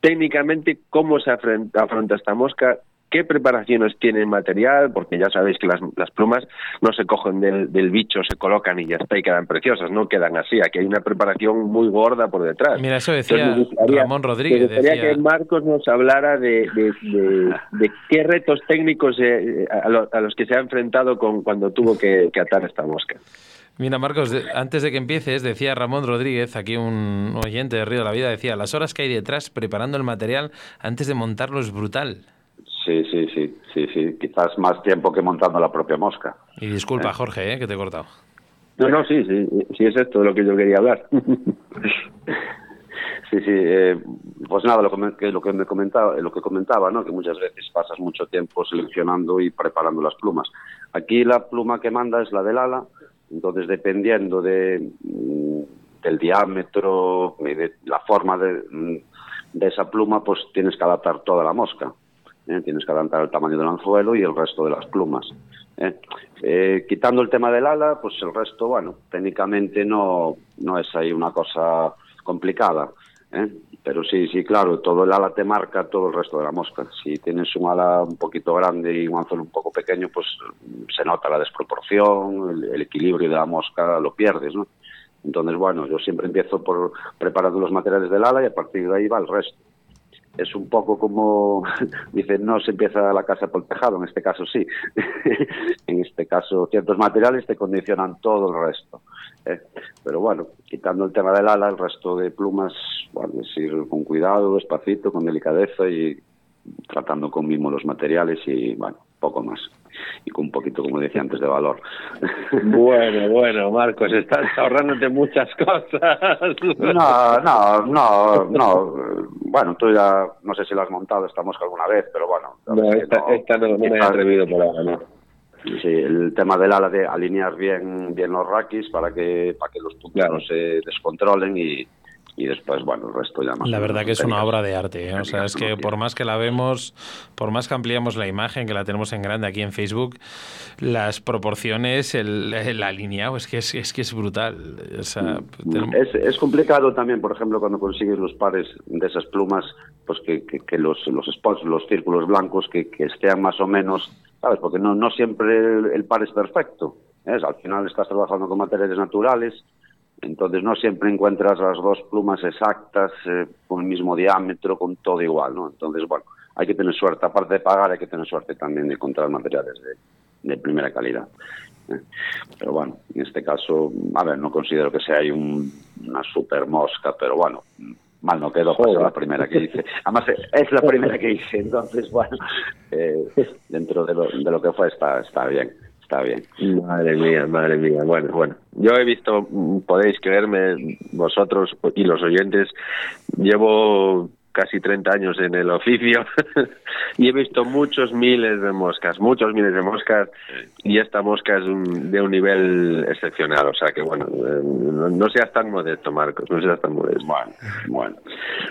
Speaker 6: técnicamente cómo se afronta, esta mosca, qué preparaciones tiene el material, porque ya sabéis que las, las plumas no se cogen del, del, bicho, se colocan y ya está y quedan preciosas, no quedan así, aquí hay una preparación muy gorda por detrás.
Speaker 3: Mira, eso decía Ramón Rodríguez.
Speaker 6: Me gustaría que Marcos nos hablara de, de, qué retos técnicos eh, a, los que se ha enfrentado con, cuando tuvo que atar esta mosca.
Speaker 3: Mira, Marcos, antes de que empieces, decía Ramón Rodríguez, aquí un oyente de Río de la Vida, decía, las horas que hay detrás preparando el material antes de montarlo es brutal.
Speaker 7: Sí, sí, sí, sí, sí. Quizás más tiempo que montando la propia mosca.
Speaker 3: Y disculpa, ¿Eh? Jorge, ¿eh? que te he cortado.
Speaker 6: No, no, sí, sí, sí, es esto de lo que yo quería hablar.
Speaker 7: Sí, sí, eh, pues nada, lo que, lo que me comentaba, lo que comentaba, ¿no? Que muchas veces pasas mucho tiempo seleccionando y preparando las plumas. Aquí la pluma que manda es la del ala, entonces, dependiendo de, mm, del diámetro y de la forma mm, de, esa pluma, pues tienes que adaptar toda la mosca. ¿Eh? Tienes que adaptar el tamaño del anzuelo y el resto de las plumas. ¿eh? Eh, quitando el tema del ala, pues el resto, bueno, técnicamente no, no es ahí una cosa complicada. Pero sí, sí, claro, todo el ala te marca todo el resto de la mosca. Si tienes un ala un poquito grande y un anzuelo un poco pequeño, pues se nota la desproporción, el, equilibrio de la mosca lo pierdes, ¿no? Entonces, bueno, yo siempre empiezo por preparando los materiales del ala y a partir de ahí va el resto es un poco como, dicen, no se empieza la casa por el tejado, en este caso sí. en este caso, ciertos materiales te condicionan todo el resto. ¿eh? Pero bueno, quitando el tema del ala, el resto de plumas, bueno, es ir con cuidado, despacito, con delicadeza y tratando con mimo los materiales y, bueno, poco más y con un poquito, como decía antes, de valor.
Speaker 6: Bueno, bueno, Marcos, estás ahorrándote muchas cosas.
Speaker 7: No, no, no, no. Bueno, tú ya no sé si lo has montado esta mosca alguna vez, pero bueno.
Speaker 6: No, esta, no, me he atrevido por ahora,
Speaker 7: Sí, el tema del ala de alinear bien bien los raquis para que para que los puntos no se descontrolen y, y después, bueno, el resto ya más.
Speaker 3: La verdad que es una obra de arte, ¿eh? o sea, es que por más que la vemos, por más que ampliamos la imagen, que la tenemos en grande aquí en Facebook, las proporciones, el, el alineado, es que es, es, que es brutal. O sea,
Speaker 7: es, es complicado también, por ejemplo, cuando consigues los pares de esas plumas, pues que, que, los, los spots, los círculos blancos, que, que estén más o menos, ¿sabes? Porque no, no siempre el, par es perfecto. ¿eh? Al final estás trabajando con materiales naturales, entonces no siempre encuentras las dos plumas exactas, eh, con el mismo diámetro, con todo igual, ¿no? Entonces, bueno, hay que tener suerte. Aparte de pagar, hay que tener suerte también de encontrar materiales de, de primera calidad. ¿eh? Pero bueno, en este caso, a ver, no considero que sea ahí un, una super mosca, pero bueno, mal no quedó, pues es la primera que hice. Además, es la primera que hice, entonces, bueno, eh, dentro de lo, de lo que fue está, está bien. Está bien.
Speaker 6: Madre mía, madre mía. Bueno, bueno. Yo he visto, podéis creerme, vosotros y los oyentes, llevo casi 30 años en el oficio y he visto muchos miles de moscas, muchos miles de moscas y esta mosca es de un nivel excepcional, o sea que bueno, eh, no, seas tan modesto Marcos, no seas tan modesto.
Speaker 7: Bueno, bueno.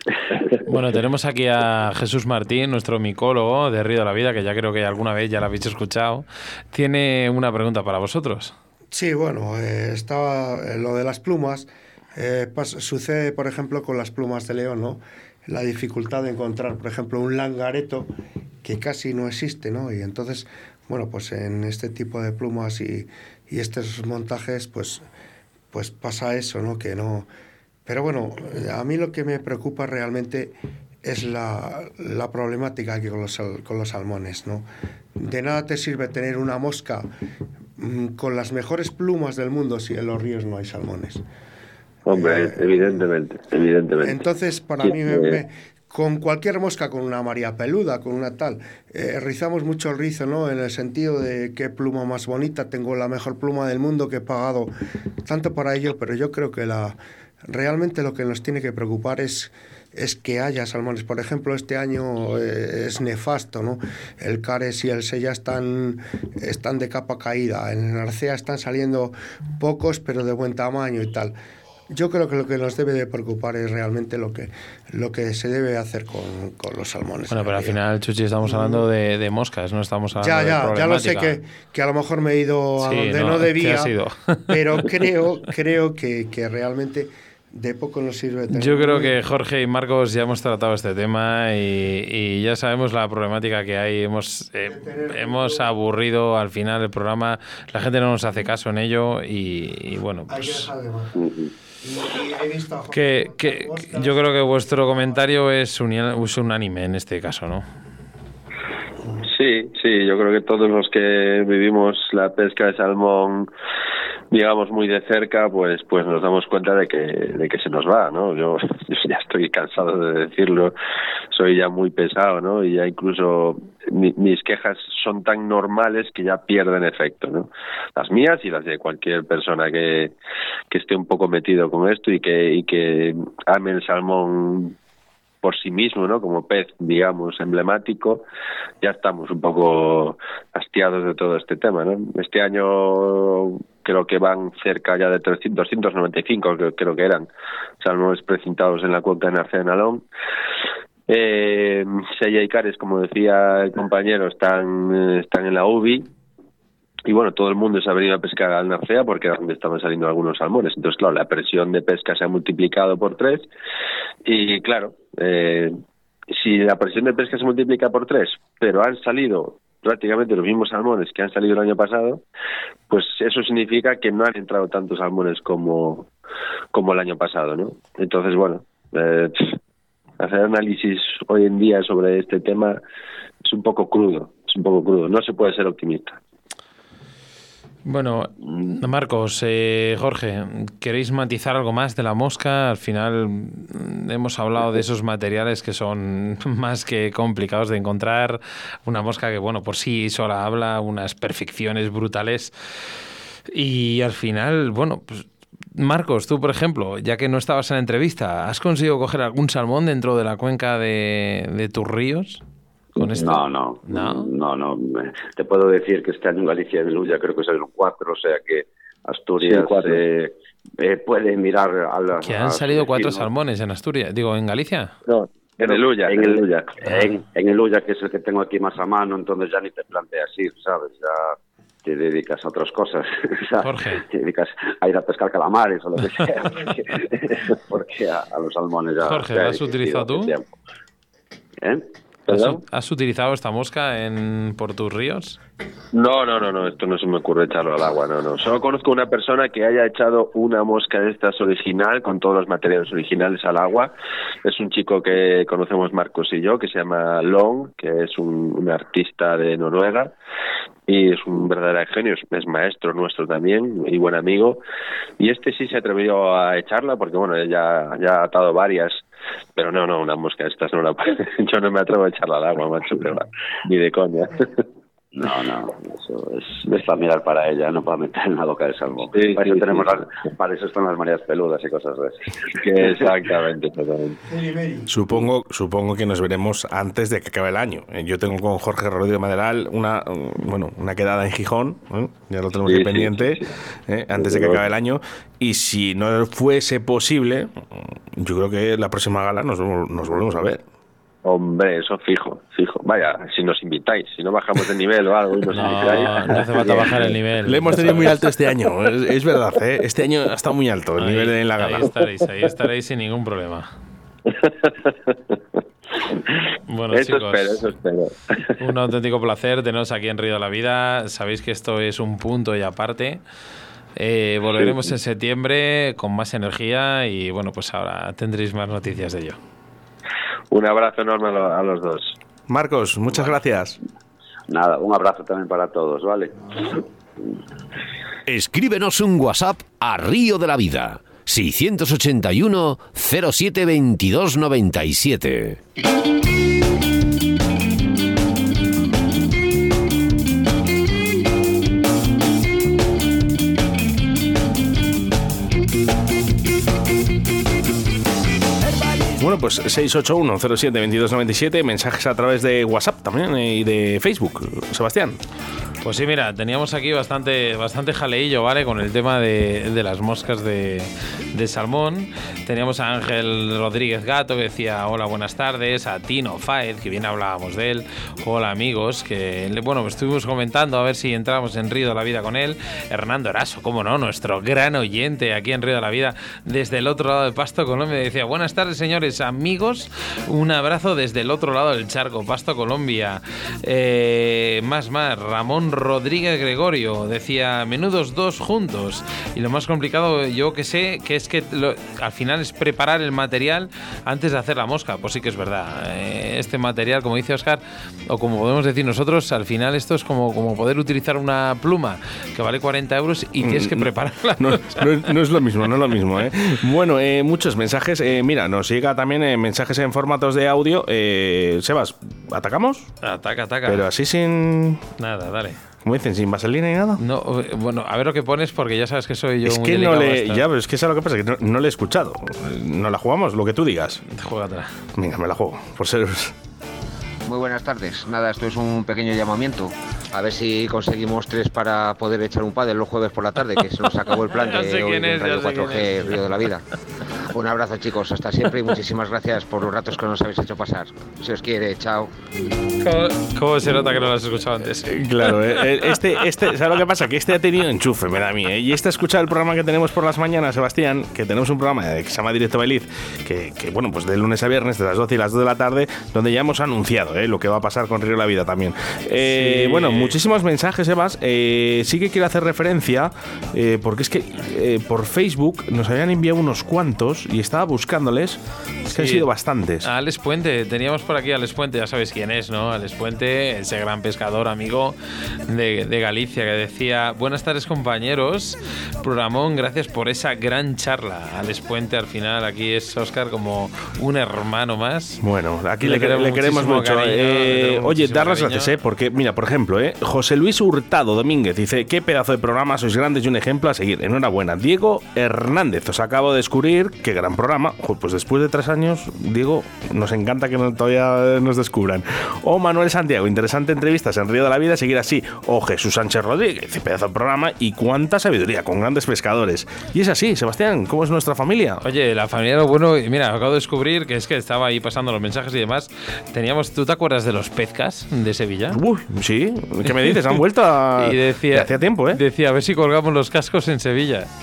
Speaker 3: bueno, tenemos aquí a Jesús Martín, nuestro micólogo de Río de la Vida, que ya creo que alguna vez ya lo habéis escuchado, tiene una pregunta para vosotros.
Speaker 8: Sí, bueno, eh, estaba eh, lo de las plumas, sucede por ejemplo con las plumas de león, ¿no? La dificultad de encontrar, por ejemplo, un langareto que casi no existe, ¿no? Y entonces, bueno, pues en este tipo de plumas y, y estos montajes, pues, pues pasa eso, ¿no? Que no... Pero bueno, a mí lo que me preocupa realmente es la, la problemática que con los, con los salmones, ¿no? De nada te sirve tener una mosca mm, con las mejores plumas del mundo si en los ríos no hay salmones.
Speaker 6: Hombre, eh, evidentemente, evidentemente.
Speaker 8: Entonces, para mí, me, con cualquier mosca, con una María Peluda, con una tal, eh, rizamos mucho el rizo, ¿no? En el sentido de qué pluma más bonita, tengo la mejor pluma del mundo que he pagado tanto para ello, pero yo creo que la realmente lo que nos tiene que preocupar es es que haya salmones. Por ejemplo, este año eh, es nefasto, ¿no? El Cares y el Sella están, están de capa caída. En el Arcea están saliendo pocos, pero de buen tamaño y tal. Yo creo que lo que nos debe de preocupar es realmente lo que, lo que se debe hacer con, los salmones.
Speaker 3: Bueno, pero al final, Chuchi, estamos hablando de, moscas, no estamos hablando
Speaker 8: ya,
Speaker 3: ya,
Speaker 8: de Ya, lo sé que, que, a lo mejor me he ido a donde no, debía, pero creo, creo que, que realmente de poco nos sirve.
Speaker 3: Yo creo que Jorge y Marcos ya hemos tratado este tema y, ya sabemos la problemática que hay. Hemos, eh, hemos aburrido al final el programa, la gente no nos hace caso en ello y, bueno, pues... Que, que, yo creo que vuestro comentario es, unánime en este caso, ¿no?
Speaker 6: Sí, sí, yo creo que todos los que vivimos la pesca de salmón digamos muy de cerca pues pues nos damos cuenta de que de que se nos va no yo, ya estoy cansado de decirlo soy ya muy pesado no y ya incluso mis quejas son tan normales que ya pierden efecto no las mías y las de cualquier persona que que esté un poco metido con esto y que y que ame el salmón por sí mismo, ¿no? Como pez, digamos, emblemático, ya estamos un poco hastiados de todo este tema, ¿no? Este año creo que van cerca ya de 300, 295, creo, creo que eran, salmones precintados en la cuenca de Narcea Nalón. Eh, Sella y Cares, como decía el compañero, están, están en la UBI, y bueno, todo el mundo se ha venido a pescar al Narcea porque era donde estaban saliendo algunos salmones. Entonces, claro, la presión de pesca se ha multiplicado por tres. Y claro, eh, si la presión de pesca se multiplica por tres, pero han salido prácticamente los mismos salmones que han salido el año pasado, pues eso significa que no han entrado tantos salmones como, como el año pasado, ¿no? Entonces, bueno, eh, hacer análisis hoy en día sobre este tema es un poco crudo, es un poco crudo, no se puede ser optimista.
Speaker 3: Bueno, Marcos, eh, Jorge, ¿queréis matizar algo más de la mosca? Al final mm, hemos hablado de esos materiales que son más que complicados de encontrar. Una mosca que, bueno, por sí sola habla, unas perfecciones brutales. Y al final, bueno, pues Marcos, tú, por ejemplo, ya que no estabas en la entrevista, ¿has conseguido coger algún salmón dentro de la cuenca de, de tus ríos?
Speaker 7: No, no, no, no, Te puedo decir que este año en Galicia de Luya creo que es el 4, o sea que Asturias eh, eh, puede mirar a la...
Speaker 3: Que han salido cuatro salmones en Asturias, digo, ¿en Galicia?
Speaker 6: No, en el Luya,
Speaker 7: en, el Luya. En, el Luya, que es el que tengo aquí más a mano, entonces ya ni te planteas ir, ¿sabes? Ya te dedicas a otras cosas.
Speaker 3: Jorge.
Speaker 7: Te dedicas a ir a pescar calamares o lo que sea. porque, a, los salmones ya...
Speaker 3: Jorge, ¿lo has utilizado tú?
Speaker 7: ¿Eh?
Speaker 3: ¿Has, utilizado esta mosca en, por tus ríos?
Speaker 6: No, no, no, no, esto no se me ocurre echarlo al agua, no, no. Solo conozco una persona que haya echado una mosca de estas original, con todos los materiales originales al agua. Es un chico que conocemos Marcos y yo, que se llama Long, que es un, artista de Noruega y es un verdadero genio, es, maestro nuestro también y buen amigo. Y este sí se atrevió a echarla porque, bueno, ya, ha atado varias pero no, no, una mosca estas no la Yo no me atrevo a echarla al agua, macho, pero ni de coña.
Speaker 7: No, no, eso es, para mirar para ella, no para meter en la boca de salvo. para, eso tenemos para eso están las mareas peludas y cosas de
Speaker 6: eso. exactamente,
Speaker 2: Supongo, supongo que nos veremos antes de que acabe el año. Eh, yo tengo con Jorge Rodríguez Maderal una, bueno, una quedada en Gijón, ¿eh? ya lo tenemos pendiente, ¿eh? antes de que acabe el año. Y si no fuese posible, yo creo que la próxima gala nos, nos volvemos a ver.
Speaker 6: Hombre, eso fijo, fijo. Vaya, si nos invitáis, si no bajamos de nivel o algo y nos invitáis.
Speaker 3: No hace falta bajar el nivel.
Speaker 2: Le hemos tenido muy alto este año, es, verdad, ¿eh? Este año ha estado muy alto el nivel en la gala.
Speaker 3: Ahí estaréis, ahí estaréis sin ningún problema. Bueno,
Speaker 6: eso
Speaker 3: chicos,
Speaker 6: espero, eso espero.
Speaker 3: Un auténtico placer teneros aquí en Río de la Vida. Sabéis que esto es un punto y aparte. Eh, volveremos en septiembre con más energía y bueno, pues ahora tendréis más noticias de ello.
Speaker 6: Un abrazo enorme a los dos.
Speaker 2: Marcos, muchas gracias.
Speaker 7: Nada, un abrazo también para todos, ¿vale?
Speaker 1: Escríbenos un WhatsApp a Río de la Vida 681 07 22 97.
Speaker 2: Bueno, pues 681-07-2297, mensajes a través de WhatsApp también eh, y de Facebook. Sebastián.
Speaker 3: Pues sí, mira, teníamos aquí bastante, bastante jaleillo, ¿vale? Con el tema de, las moscas de, salmón. Teníamos a Ángel Rodríguez Gato que decía hola, buenas tardes. A Tino Faed, que bien hablábamos de él. Hola, amigos, que bueno, estuvimos comentando a ver si entramos en Río de la Vida con él. Hernando Eraso, cómo no, nuestro gran oyente aquí en Río de la Vida, desde el otro lado de Pasto, Colombia. Decía, buenas tardes, señores, amigos. Un abrazo desde el otro lado del charco, Pasto, Colombia. Eh, más, más, Ramón Rodríguez Gregorio. Decía, menudos dos juntos. Y lo más complicado, yo que sé, que es que al final es preparar el material antes de hacer la mosca. Pues sí que es verdad. Eh, este material, como dice Oscar, o como podemos decir nosotros, al final esto es como, como poder utilizar una pluma que vale 40 euros y tienes que mm, prepararla.
Speaker 2: No, es lo mismo, no es lo mismo. ¿eh? Bueno, eh, muchos mensajes. mira, nos llega también mensajes en formatos de audio. Sebas, ¿atacamos?
Speaker 3: Ataca, ataca.
Speaker 2: Pero así sin...
Speaker 3: Nada, dale.
Speaker 2: ¿Cómo dicen? ¿Sin vaselina ni nada?
Speaker 3: No, bueno, a ver lo que pones porque ya sabes que soy yo.
Speaker 2: Es que no le. Ya, pero es que es lo que pasa, que no, le he escuchado. No la jugamos, lo que tú digas.
Speaker 3: Juégatela.
Speaker 2: Venga, me la juego, por ser.
Speaker 9: Muy buenas tardes. Nada, esto es un pequeño llamamiento. A ver si conseguimos tres para poder echar un padre los jueves por la tarde, que se nos acabó el plan de hoy en Radio 4G Río de la Vida. Un abrazo, chicos. Hasta siempre y muchísimas gracias por los ratos que nos habéis hecho pasar. Si os quiere, chao.
Speaker 3: ¿Cómo, se nota que no lo has escuchado antes?
Speaker 2: Eh, claro, eh, eh, este, este, ¿sabes lo que pasa? Que este ha tenido enchufe, me da a mí. Y este ha escuchado el programa que tenemos por las mañanas, Sebastián, que tenemos un programa que se llama Directo Bailiz, que, que, bueno, pues de lunes a viernes, de las 12 y las 2 de la tarde, donde ya hemos anunciado lo que va a pasar con Río La Vida también. Bueno, muchísimos mensajes, Sebas. sí que quiero hacer referencia, porque es que por Facebook nos habían enviado unos cuantos y estaba buscándoles. Es que han sido bastantes.
Speaker 3: Alex Puente, teníamos por aquí a Alex Puente, ya sabes quién es, ¿no? Alex Puente, ese gran pescador amigo de, de Galicia que decía: Buenas tardes, compañeros. Programón, gracias por esa gran charla. Alex Puente, al final, aquí es Oscar como un hermano más.
Speaker 2: Bueno, aquí le, queremos, mucho. Eh, oye, dar las gracias, ¿eh? Porque, mira, por ejemplo, ¿eh? José Luis Hurtado Domínguez dice: Qué pedazo de programa, sois grandes y un ejemplo a seguir. Enhorabuena. Diego Hernández, os acabo de descubrir que gran programa. Pues después de tres años, digo, nos encanta que todavía nos descubran. O Manuel Santiago, interesante entrevistas en Río de la Vida, seguir así. O Jesús Sánchez Rodríguez, pedazo de programa y cuánta sabiduría, con grandes pescadores. Y es así, Sebastián, ¿cómo es nuestra familia?
Speaker 3: Oye, la familia lo bueno, y mira, acabo de descubrir que es que estaba ahí pasando los mensajes y demás. Teníamos, ¿tú te acuerdas de los pezcas de Sevilla?
Speaker 2: Uy, sí, ¿qué me dices? Han vuelto a...
Speaker 3: y decía,
Speaker 2: hacía tiempo, ¿eh?
Speaker 3: Decía, a ver si colgamos los cascos en Sevilla.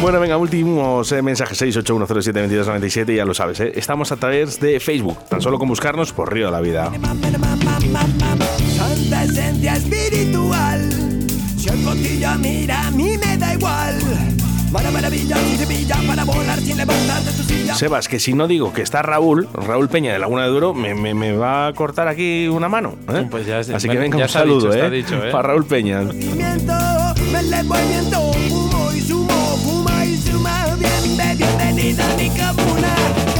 Speaker 2: Bueno, venga, últimos eh, mensajes 681072297, ya lo sabes, ¿eh? estamos a través de Facebook, tan solo con buscarnos por Río de la Vida.
Speaker 10: Santa esencia espiritual, si el cotillo mira, a mí me da igual.
Speaker 2: Sebas, que si no digo que está Raúl, Raúl Peña de Laguna de Duro, me, me, me va a cortar aquí una mano. ¿eh?
Speaker 3: Pues ya,
Speaker 2: Así que venga, un saludo,
Speaker 3: dicho,
Speaker 2: ¿eh?
Speaker 3: dicho, ¿eh?
Speaker 2: Para Raúl Peña.
Speaker 10: Bienvenida a mi comuna.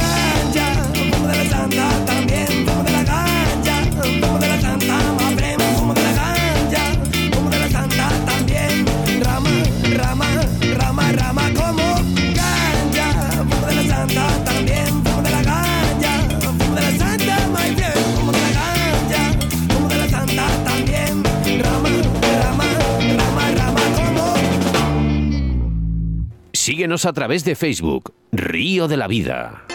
Speaker 1: Síguenos a través de Facebook, Río de la Vida.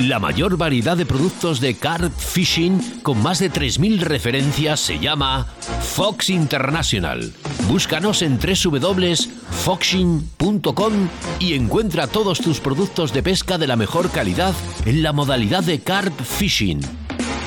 Speaker 1: La mayor variedad de productos de carp fishing con más de 3.000 referencias se llama Fox International. Búscanos en www.foxing.com y encuentra todos tus productos de pesca de la mejor calidad en la modalidad de carp fishing.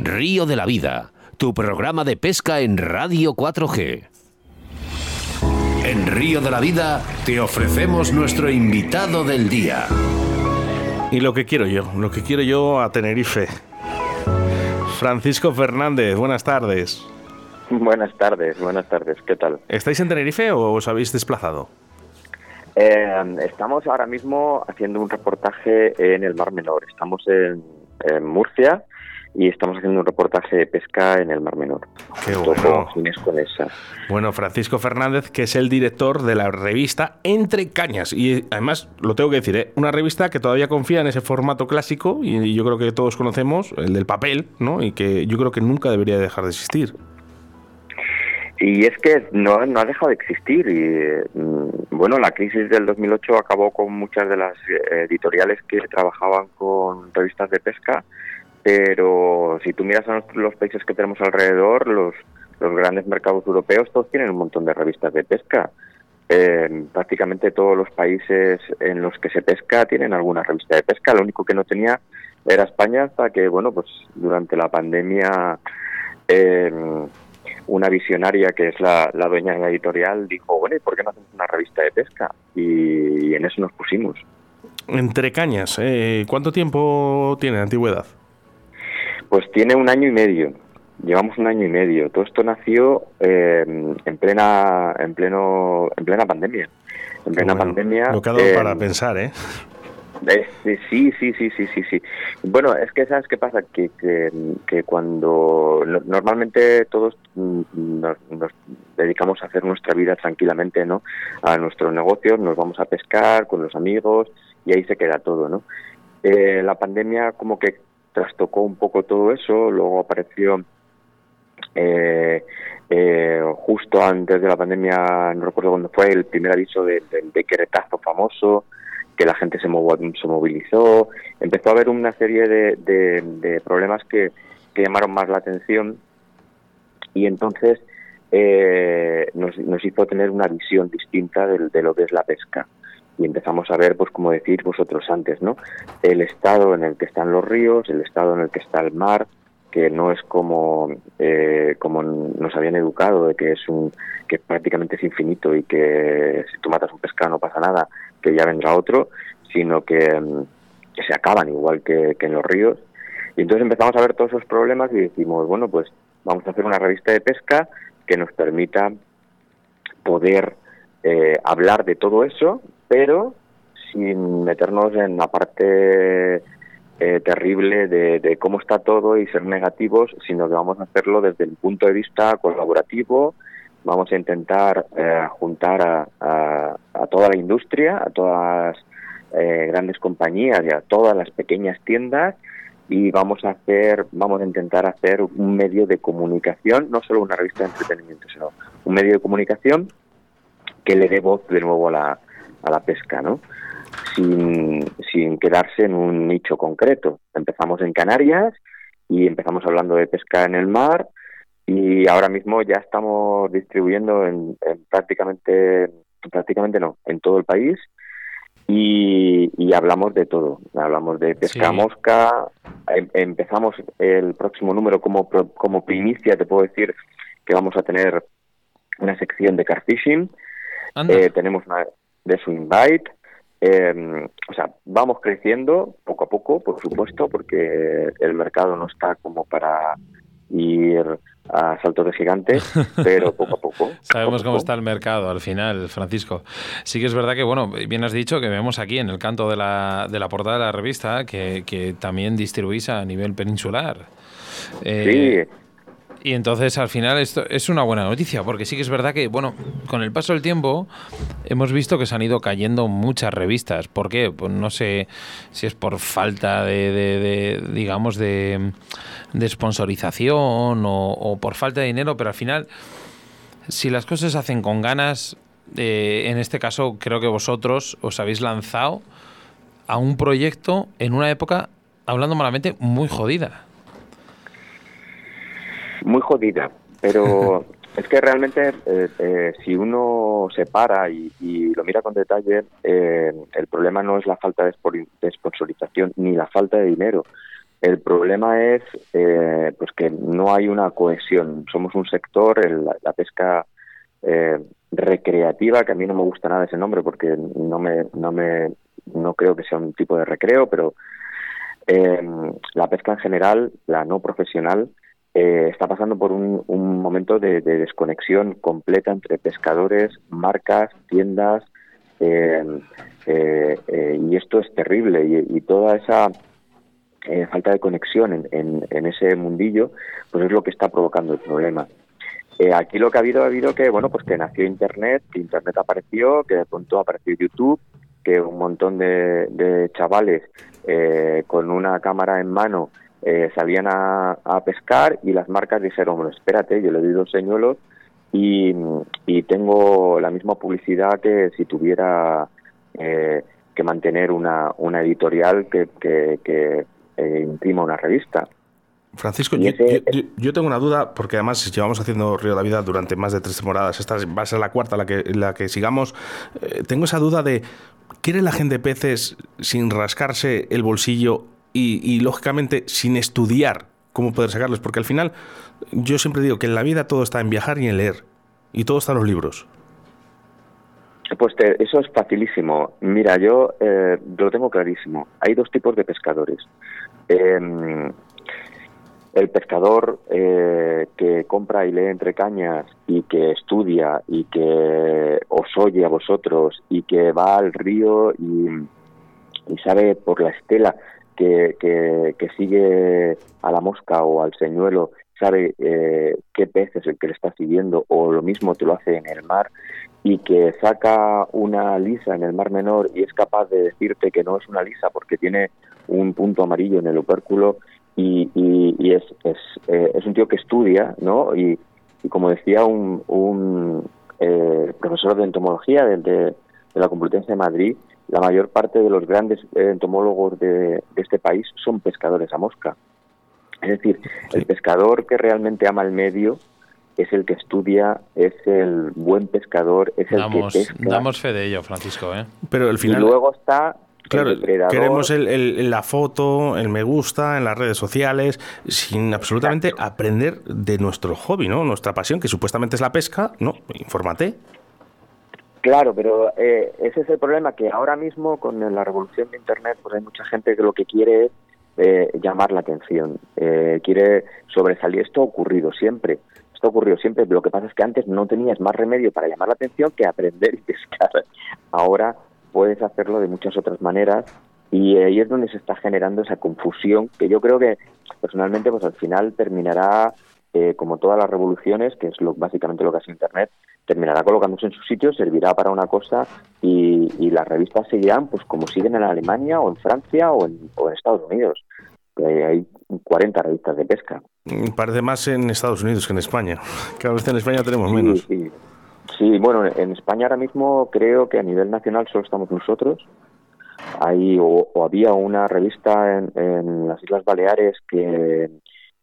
Speaker 1: Río de la Vida, tu programa de pesca en Radio 4G. En Río de la Vida te ofrecemos nuestro invitado del día.
Speaker 2: Y lo que quiero yo, lo que quiero yo a Tenerife. Francisco Fernández, buenas tardes.
Speaker 11: Buenas tardes, buenas tardes, ¿qué tal?
Speaker 2: ¿Estáis en Tenerife o os habéis desplazado?
Speaker 11: Eh, estamos ahora mismo haciendo un reportaje en el Mar Menor. Estamos en, en Murcia y estamos haciendo un reportaje de pesca en el Mar Menor.
Speaker 2: Qué bueno.
Speaker 11: con esa.
Speaker 2: Bueno, Francisco Fernández, que es el director de la revista Entre Cañas. Y además, lo tengo que decir, ¿eh? una revista que todavía confía en ese formato clásico y yo creo que todos conocemos, el del papel, ¿no? Y que yo creo que nunca debería dejar de existir.
Speaker 11: Y es que no, no ha dejado de existir. Y mm, bueno, la crisis del 2008 acabó con muchas de las eh, editoriales que trabajaban con revistas de pesca. Pero si tú miras a los- países que tenemos alrededor, los, los grandes mercados europeos, todos tienen un montón de revistas de pesca. Eh, prácticamente todos los países en los que se pesca tienen alguna revista de pesca. Lo único que no tenía era España hasta que, bueno, pues durante la pandemia eh, una visionaria que es la, la dueña de la editorial dijo, bueno, ¿y por qué no hacemos una revista de pesca? Y, y en eso nos pusimos.
Speaker 2: Entre Cañas, eh, ¿cuánto tiempo tiene de antigüedad?
Speaker 11: Pues tiene un año y medio. Llevamos un año y medio. Todo esto nació eh, en plena, en pleno, en plena pandemia. En plena
Speaker 2: Bueno,
Speaker 11: pandemia.
Speaker 2: Lo que ha dado
Speaker 11: eh,
Speaker 2: para pensar, ¿eh?
Speaker 11: Eh, sí, sí, sí, sí, sí, sí. Bueno, es que sabes qué pasa, que, que, cuando no- normalmente todos mm, nos, nos dedicamos a hacer nuestra vida tranquilamente, ¿no? A nuestros negocios, nos vamos a pescar con los amigos y ahí se queda todo, ¿no? Eh, la pandemia como que trastocó un poco todo eso, luego apareció eh, eh, justo antes de la pandemia, no recuerdo cuándo fue, el primer aviso del, del decretazo famoso, que la gente se, movo- se movilizó, empezó a haber una serie de, de- de problemas que, que llamaron más la atención y entonces eh, nos, nos hizo tener una visión distinta del- de, lo que es la pesca. Y empezamos a ver, pues como decir vosotros antes, ¿no? El estado en el que están los ríos, el estado en el que está el mar, que no es como eh, como nos habían educado de que es un que prácticamente es infinito y que si tú matas un pescado no pasa nada, que ya vendrá otro, sino que, mm, que se acaban igual que, que en los ríos. Y entonces empezamos a ver todos esos problemas y decimos, bueno, pues vamos a hacer una revista de pesca que nos permita poder eh, hablar de todo eso, pero sin meternos en la parte eh, terrible de, cómo está todo y ser negativos, sino que vamos a hacerlo desde el punto de vista colaborativo. Vamos a intentar eh, juntar a, a, toda la industria, a todas las eh, grandes compañías y a todas las pequeñas tiendas y vamos a hacer, vamos a intentar hacer un medio de comunicación, no solo una revista de entretenimiento, sino un medio de comunicación que le dé voz de nuevo a la, pesca, ¿no? Sin quedarse en un nicho concreto. Empezamos en Canarias y empezamos hablando de pesca en el mar y ahora mismo ya estamos distribuyendo en, prácticamente, prácticamente no, en todo el país y, hablamos de todo. Hablamos de pesca mosca. Em, empezamos el próximo número como, como primicia, te puedo decir que vamos a tener una sección de carfishing. Eh, tenemos una de swing bite. Em, o sea, vamos creciendo poco a poco, por supuesto, porque el mercado no está como para ir a saltos de gigante, pero poco a poco.
Speaker 3: Sabemos cómo está el mercado al final, Francisco. Sí que es verdad que, bueno, bien has dicho que vemos aquí en el canto de la, de la portada de la revista que, que también distribuís a nivel peninsular.
Speaker 11: Eh, sí.
Speaker 3: Y entonces al final esto es una buena noticia, porque sí que es verdad que, bueno, con el paso del tiempo hemos visto que se han ido cayendo muchas revistas. ¿Por qué? Pues no sé si es por falta de, digamos, de, de sponsorización o, por falta de dinero, pero al final, si las cosas se hacen con ganas, eh, en este caso creo que vosotros os habéis lanzado a un proyecto en una época, hablando malamente, muy jodida
Speaker 11: muy jodida, pero es que realmente eh, eh, si uno se para y, lo mira con detalle, eh, el problema no es la falta de, sponsorización ni la falta de dinero. El problema es pues que no hay una cohesión. Somos un sector, la, pesca recreativa, que a mí no me gusta nada ese nombre porque no me, no me, no creo que sea un tipo de recreo, pero la pesca en general, la no profesional, eh, está pasando por un, momento de, desconexión completa entre pescadores, marcas, tiendas, eh, eh, y esto es terrible. Y, toda esa falta de conexión en, ese mundillo, pues es lo que está provocando el problema. aquí lo que ha habido ha habido que bueno pues que nació Internet, que Internet apareció, que de pronto apareció YouTube, que un montón de, de chavales con una cámara en mano eh, salían a, pescar y las marcas dijeron, bueno, espérate, yo le doy dos señuelos y, tengo la misma publicidad que si tuviera eh, que mantener una, una editorial que, que, eh, imprima una revista.
Speaker 2: Francisco, yo, tengo una duda, porque además llevamos haciendo Río de la Vida durante más de tres temporadas, esta va a ser la cuarta la que, la que sigamos. tengo esa duda de, ¿quiere la gente peces sin rascarse el bolsillo y, lógicamente sin estudiar cómo poder sacarlos, porque al final yo siempre digo que en la vida todo está en viajar y en leer, y todo está en los libros.
Speaker 11: Pues eso es facilísimo. Mira, yo eh, lo tengo clarísimo. Hay dos tipos de pescadores. Em, el pescador eh, que compra y lee entre cañas y que estudia y que os oye a vosotros y que va al río y, y sabe por la estela que, que, sigue a la mosca o al señuelo sabe eh, qué pez es el que le está siguiendo o lo mismo te lo hace en el mar y que saca una lisa en el mar menor y es capaz de decirte que no es una lisa porque tiene un punto amarillo en el opérculo y, y, es, es, eh, es, un tío que estudia, ¿no? Y, como decía un, un eh, profesor de entomología de, de la Complutense de Madrid, la mayor parte de los grandes entomólogos de, este país son pescadores a mosca. Es decir, el pescador que realmente ama el medio es el que estudia, es el buen pescador, es el que pesca.
Speaker 3: Damos fe de ello, Francisco. ¿eh?
Speaker 2: Pero al final...
Speaker 11: Y luego está
Speaker 2: Claro, queremos el, la foto, el me gusta en las redes sociales, sin absolutamente aprender de nuestro hobby, ¿no? Nuestra pasión, que supuestamente es la pesca, ¿no? Infórmate.
Speaker 11: Claro, pero eh, ese es el problema, que ahora mismo con la revolución de Internet pues hay mucha gente que lo que quiere es eh, llamar la atención, eh, quiere sobresalir. Esto ha ocurrido siempre, esto ha ocurrido siempre. Lo que pasa es que antes no tenías más remedio para llamar la atención que aprender y pescar. Ahora puedes hacerlo de muchas otras maneras Y ahí es donde se está generando esa confusión que yo creo que personalmente pues al final terminará eh, como todas las revoluciones, que es lo, básicamente lo que hace Internet, terminará colocándose en su sitio, servirá para una cosa y, las revistas seguirán pues como siguen en Alemania o en Francia o en, Estados Unidos. hay 40 revistas de pesca.
Speaker 2: Mm, parece más en Estados Unidos que en España. Cada vez en España tenemos menos.
Speaker 11: Sí, bueno, en España ahora mismo creo que a nivel nacional solo estamos nosotros. Hay o, había una revista en las Islas Baleares que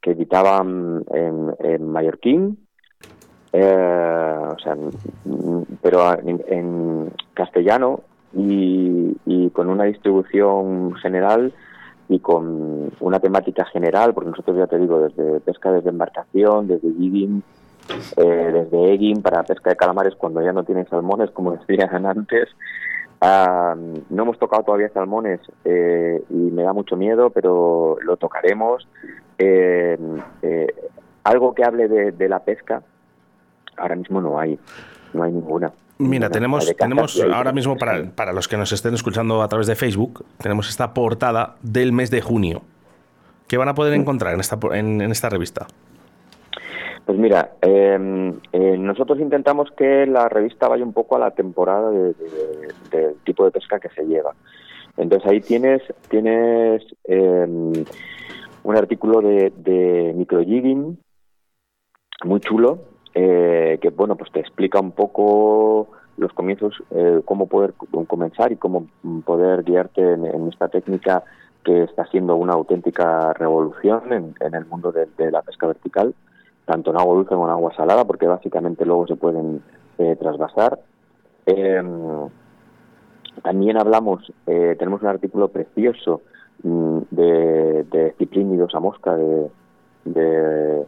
Speaker 11: que editaban en, mallorquín, eh, o sea, pero en, castellano y, con una distribución general y con una temática general, porque nosotros ya te digo, desde pesca desde embarcación, desde jigging, eh, desde egging para pesca de calamares cuando ya no tienen salmones, como decían antes. Ah, no hemos tocado todavía salmones eh, y me da mucho miedo, pero lo tocaremos eh, eh, algo que hable de, la pesca, ahora mismo no hay, no hay ninguna.
Speaker 2: Mira, tenemos, tenemos ahora mismo, para, para, los que nos estén escuchando a través de Facebook, tenemos esta portada del mes de junio. ¿Qué van a poder mm. encontrar en esta, en, esta revista?
Speaker 11: Pues mira, em, eh, nosotros intentamos que la revista vaya un poco a la temporada del tipo de pesca que se lleva. Entonces ahí tienes, tienes em, un artículo de, de microjigging muy chulo eh, que bueno pues te explica un poco los comienzos eh, cómo poder comenzar y cómo poder guiarte en, esta técnica que está siendo una auténtica revolución en, el mundo de, la pesca vertical tanto en agua dulce como en agua salada porque básicamente luego se pueden eh, trasvasar. Em, también hablamos tenemos un artículo precioso Mm, de, de ciprínidos a mosca de, de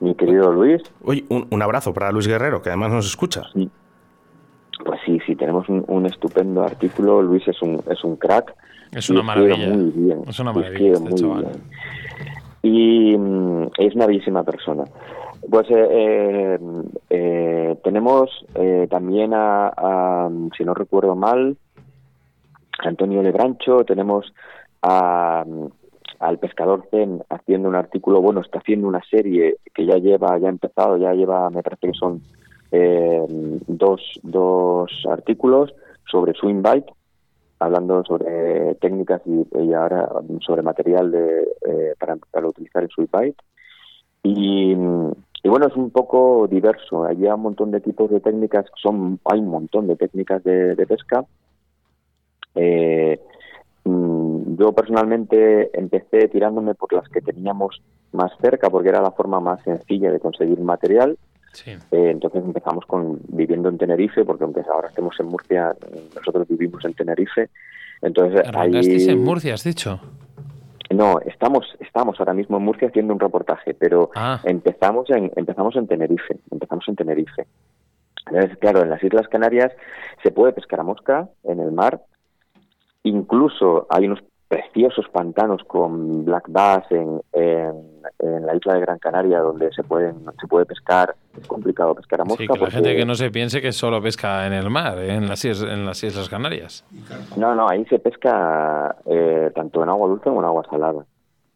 Speaker 11: mi querido Luis.
Speaker 2: Oye, un, abrazo para Luis Guerrero, que además nos escucha.
Speaker 11: Pues sí, sí, tenemos un, estupendo artículo. Luis es un, es un crack.
Speaker 3: Es una maravilla. Muy bien. Es una maravilla. Este muy bien.
Speaker 11: Y mm, es una bellísima persona. Pues eh, eh, eh tenemos eh, también a, a, si no recuerdo mal, Antonio Lebrancho, tenemos al pescador Zen haciendo un artículo, bueno, está haciendo una serie que ya lleva, ya ha empezado, ya lleva, me parece que son eh, dos, dos artículos sobre swing bite, hablando sobre técnicas y, ahora sobre material de, eh, para, para, utilizar el swing bite. Y, bueno, es un poco diverso. Hay un montón de tipos de técnicas, son hay un montón de técnicas de, de pesca. Eh, Mm, yo personalmente empecé tirándome por las que teníamos más cerca porque era la forma más sencilla de conseguir material. Eh, entonces empezamos con viviendo en Tenerife, porque aunque ahora estemos en Murcia, nosotros vivimos en Tenerife. Entonces
Speaker 3: ahí... en Murcia, has dicho?
Speaker 11: No, estamos, estamos ahora mismo en Murcia haciendo un reportaje, pero ah. empezamos en empezamos en Tenerife, empezamos en Tenerife. Entonces, claro, en las Islas Canarias se puede pescar a mosca en el mar, Incluso hay unos preciosos pantanos con black bass en, en, la isla de Gran Canaria donde se pueden se puede pescar. Es complicado pescar a mosca
Speaker 3: sí, que la gente que no se piense que solo pesca en el mar ¿eh? en las en las islas Canarias.
Speaker 11: No no ahí se pesca eh, tanto en agua dulce como en agua salada.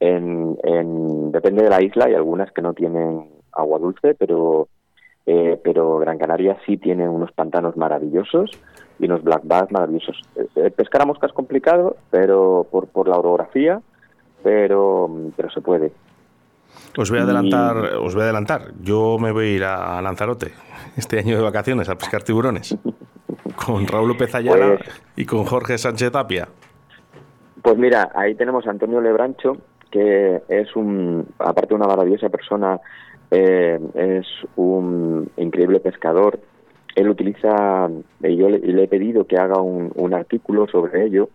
Speaker 11: En, en, depende de la isla hay algunas que no tienen agua dulce pero eh, pero Gran Canaria sí tiene unos pantanos maravillosos y unos black bass maravillosos. Eh, eh, pescar a mosca es complicado, pero por, por la orografía, pero, pero se puede.
Speaker 2: Os voy a adelantar, os voy a adelantar. Yo me voy a ir a Lanzarote este año de vacaciones a pescar tiburones con Raúl López Ayala pues y con Jorge Sánchez Tapia.
Speaker 11: Pues mira, ahí tenemos a Antonio Lebrancho, que es un, aparte de una maravillosa persona, eh, es un increíble pescador él utiliza, y yo le, he pedido que haga un, artículo sobre ello,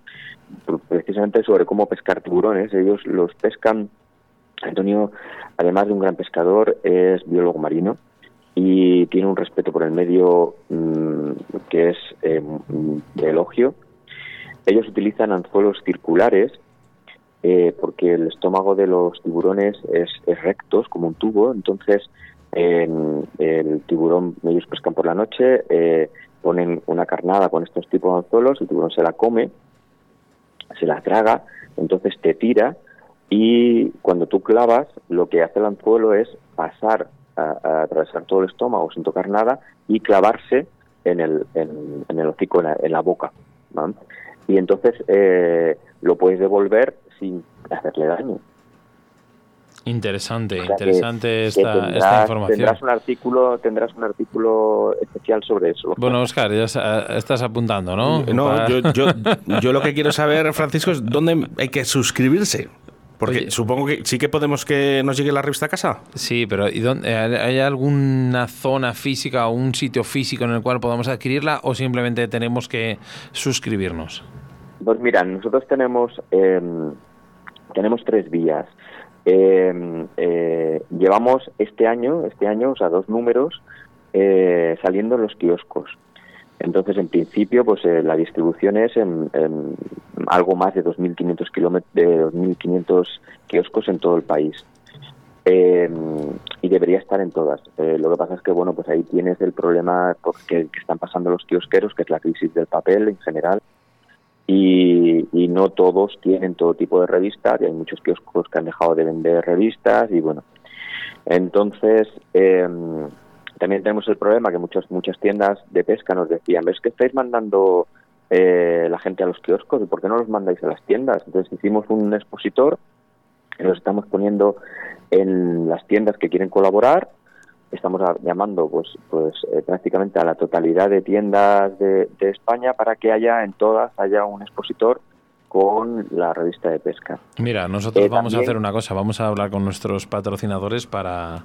Speaker 11: precisamente sobre cómo pescar tiburones. Ellos los pescan. Antonio, además de un gran pescador, es biólogo marino y tiene un respeto por el medio mm, que es eh, de elogio. Ellos utilizan anzuelos circulares eh, porque el estómago de los tiburones es, es recto, como un tubo, entonces el tiburón, ellos pescan por la noche, eh, ponen una carnada con estos tipos de anzuelos, el tiburón se la come, se la traga, entonces te tira y cuando tú clavas, lo que hace el anzuelo es pasar a, atravesar todo el estómago sin tocar nada y clavarse en el, en, el hocico, en la, boca. Y entonces eh, lo puedes devolver sin hacerle daño.
Speaker 3: Interesante, interesante esta, esta, información.
Speaker 11: Tendrás un artículo, tendrás un artículo especial sobre eso.
Speaker 3: Bueno, Oscar, ya estás apuntando, ¿no?
Speaker 2: No, yo, yo, yo, lo que quiero saber, Francisco, es dónde hay que suscribirse. Porque supongo que sí que podemos que nos llegue la revista a casa.
Speaker 3: Sí, pero ¿y dónde, ¿hay alguna zona física o un sitio físico en el cual podamos adquirirla o simplemente tenemos que suscribirnos?
Speaker 11: Pues mira, nosotros tenemos, em, tenemos tres vías. Em, eh, llevamos este año, este año, o sea, dos números eh, saliendo en los kioscos. Entonces, en principio, pues eh, la distribución es en, algo más de 2.500 de 2.500 kioscos en todo el país. Em, y debería estar en todas. lo que pasa es que, bueno, pues ahí tienes el problema que, que, están pasando los kiosqueros, que es la crisis del papel en general y, no todos tienen todo tipo de revistas y hay muchos kioscos que han dejado de vender revistas y bueno. Entonces em, también tenemos el problema que muchas muchas tiendas de pesca nos decían ves que estáis mandando eh, la gente a los kioscos y por qué no los mandáis a las tiendas entonces hicimos un expositor y los estamos poniendo en las tiendas que quieren colaborar estamos llamando pues pues eh, prácticamente a la totalidad de tiendas de, España para que haya en todas haya un expositor con la revista de pesca.
Speaker 3: Mira, nosotros eh, vamos a hacer una cosa, vamos a hablar con nuestros patrocinadores para,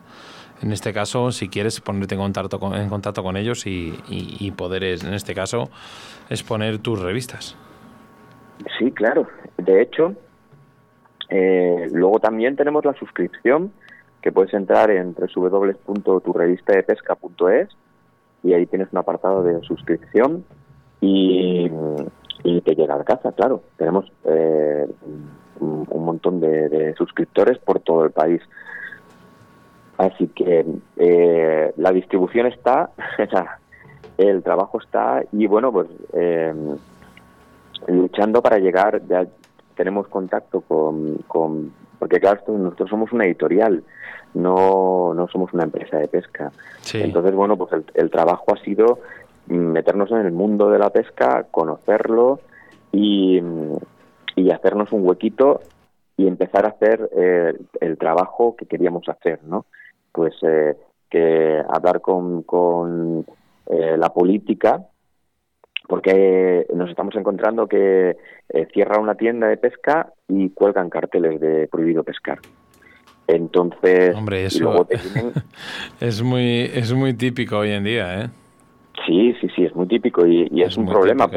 Speaker 3: en este caso, si quieres ponerte en contacto con, en contacto con ellos y, poder, en este caso, exponer tus revistas.
Speaker 11: Sí, claro. De hecho, eh, luego también tenemos la suscripción que puedes entrar en www.turrevistadepesca.es y ahí tienes un apartado de suscripción y, te llega a casa, claro. Tenemos eh, un montón de, suscriptores por todo el país. Así que eh, la distribución está, el trabajo está y bueno, pues eh, luchando para llegar, ya tenemos contacto con, con porque claro, nosotros somos una editorial, no, no somos una empresa de pesca. Entonces, bueno, pues el, trabajo ha sido meternos en el mundo de la pesca, conocerlo y, y hacernos un huequito y empezar a hacer eh, el trabajo que queríamos hacer, ¿no? Pues eh, que hablar con, con eh, la política, porque nos estamos encontrando que cierra una tienda de pesca y cuelgan carteles de prohibido pescar. Entonces,
Speaker 3: Hombre, eso es muy es muy típico hoy en día, ¿eh?
Speaker 11: Sí, sí, sí, es muy típico y, es, un problema.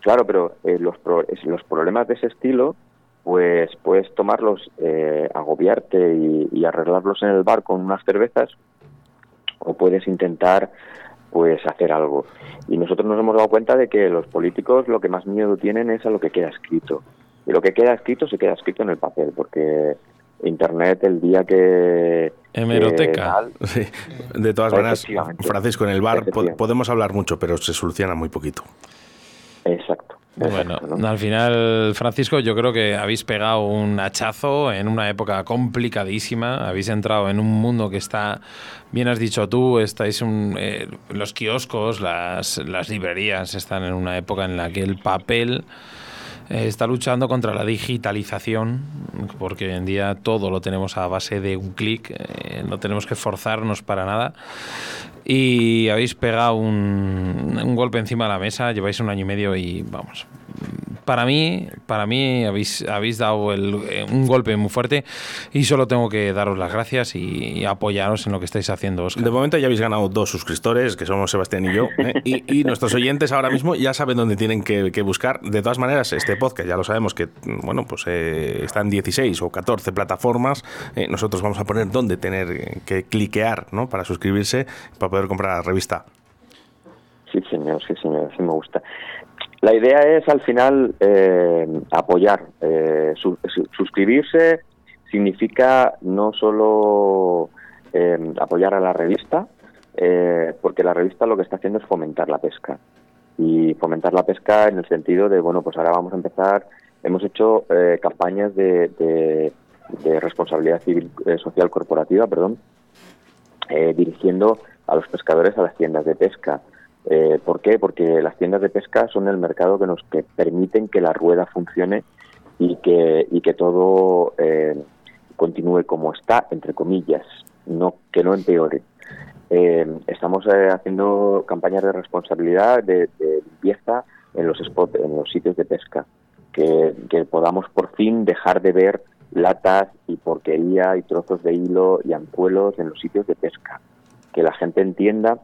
Speaker 11: claro, pero eh, los, los problemas de ese estilo, pues puedes tomarlos, eh, agobiarte y, arreglarlos en el bar con unas cervezas o puedes intentar pues hacer algo. Y nosotros nos hemos dado cuenta de que los políticos lo que más miedo tienen es a lo que queda escrito. Y lo que queda escrito se queda escrito en el papel, porque Internet el día que...
Speaker 3: Hemeroteca.
Speaker 2: De todas maneras, Francisco, en el bar podemos hablar mucho, pero se soluciona muy poquito.
Speaker 11: Exacto.
Speaker 3: Bueno, al final, Francisco, yo creo que habéis pegado un hachazo en una época complicadísima. Habéis entrado en un mundo que está, bien has dicho tú, estáis un, eh, los kioscos, las, las librerías están en una época en la que el papel está luchando contra la digitalización, porque hoy en día todo lo tenemos a base de un clic, eh, no tenemos que esforzarnos para nada. Y habéis pegado un, un golpe encima de la mesa, lleváis un año y medio y vamos, para mí, para mí habéis, habéis dado eh, un golpe muy fuerte y solo tengo que daros las gracias y, apoyaros en lo que estáis haciendo.
Speaker 2: De momento ya habéis ganado dos suscriptores, que somos Sebastián y yo, ¿eh? y, nuestros oyentes ahora mismo ya saben dónde tienen que, buscar. De todas maneras, este podcast ya lo sabemos que bueno, pues eh, está en 16 o 14 plataformas. nosotros vamos a poner dónde tener que cliquear ¿no? para suscribirse, para poder comprar la revista.
Speaker 11: Sí, señor, sí, señor, sí me gusta. La idea es al final eh, apoyar. Eh, suscribirse significa no solo eh, apoyar a la revista, porque la revista lo que está haciendo es fomentar la pesca. Y fomentar la pesca en el sentido de, bueno, pues ahora vamos a empezar hemos hecho eh, campañas de, de, de responsabilidad civil eh, social corporativa, perdón, eh, dirigiendo a los pescadores a las tiendas de pesca. Eh, ¿Por qué? Porque las tiendas de pesca son el mercado que nos que permiten que la rueda funcione y que, y que todo eh, continúe como está, entre comillas, no que no empeore. Eh, estamos eh, haciendo campañas de responsabilidad, de, limpieza en los spots, en los sitios de pesca, que, que podamos por fin dejar de ver latas y porquería y trozos de hilo y anzuelos en los sitios de pesca. Que la gente entienda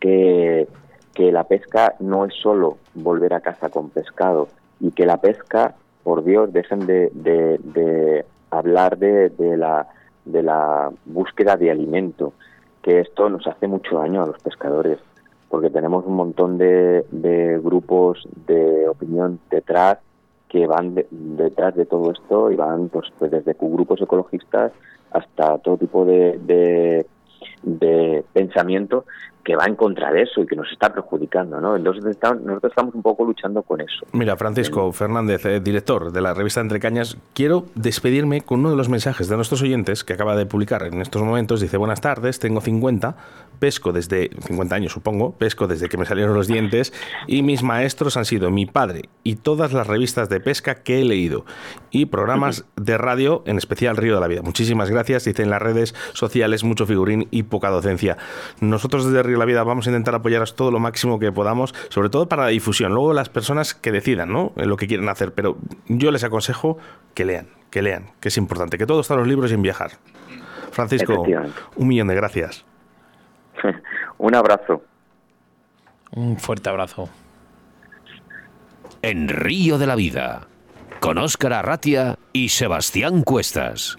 Speaker 11: que, que la pesca no es solo volver a casa con pescado y que la pesca, por Dios, dejen de, de, hablar de, de, la, de la búsqueda de alimento, que esto nos hace mucho daño a los pescadores, porque tenemos un montón de, de grupos de opinión detrás que van de- detrás de todo esto y van pues, pues desde grupos ecologistas hasta todo tipo de, de, de pensamiento que va en contra de eso y que nos está perjudicando, ¿no? Entonces está- nosotros estamos un poco luchando con eso.
Speaker 2: Mira, Francisco Fernández, eh, director de la revista Entre Cañas, quiero despedirme con uno de los mensajes de nuestros oyentes que acaba de publicar en estos momentos. Dice, buenas tardes, tengo 50, pesco desde 50 años supongo, pesco desde que me salieron los dientes y mis maestros han sido mi padre y todas las revistas de pesca que he leído y programas de radio, en especial Río de la Vida. Muchísimas gracias, dice en las redes sociales mucho figurín y poca docencia. Nosotros desde Río la Vida vamos a intentar apoyaros todo lo máximo que podamos, sobre todo para la difusión. Luego las personas que decidan ¿no? En lo que quieren hacer, pero yo les aconsejo que lean, que lean, que es importante, que todo está en los libros sin viajar. Francisco, un millón de gracias.
Speaker 11: Un abrazo.
Speaker 3: Un fuerte abrazo.
Speaker 1: En Río de la Vida, con Óscar Arratia y Sebastián Cuestas.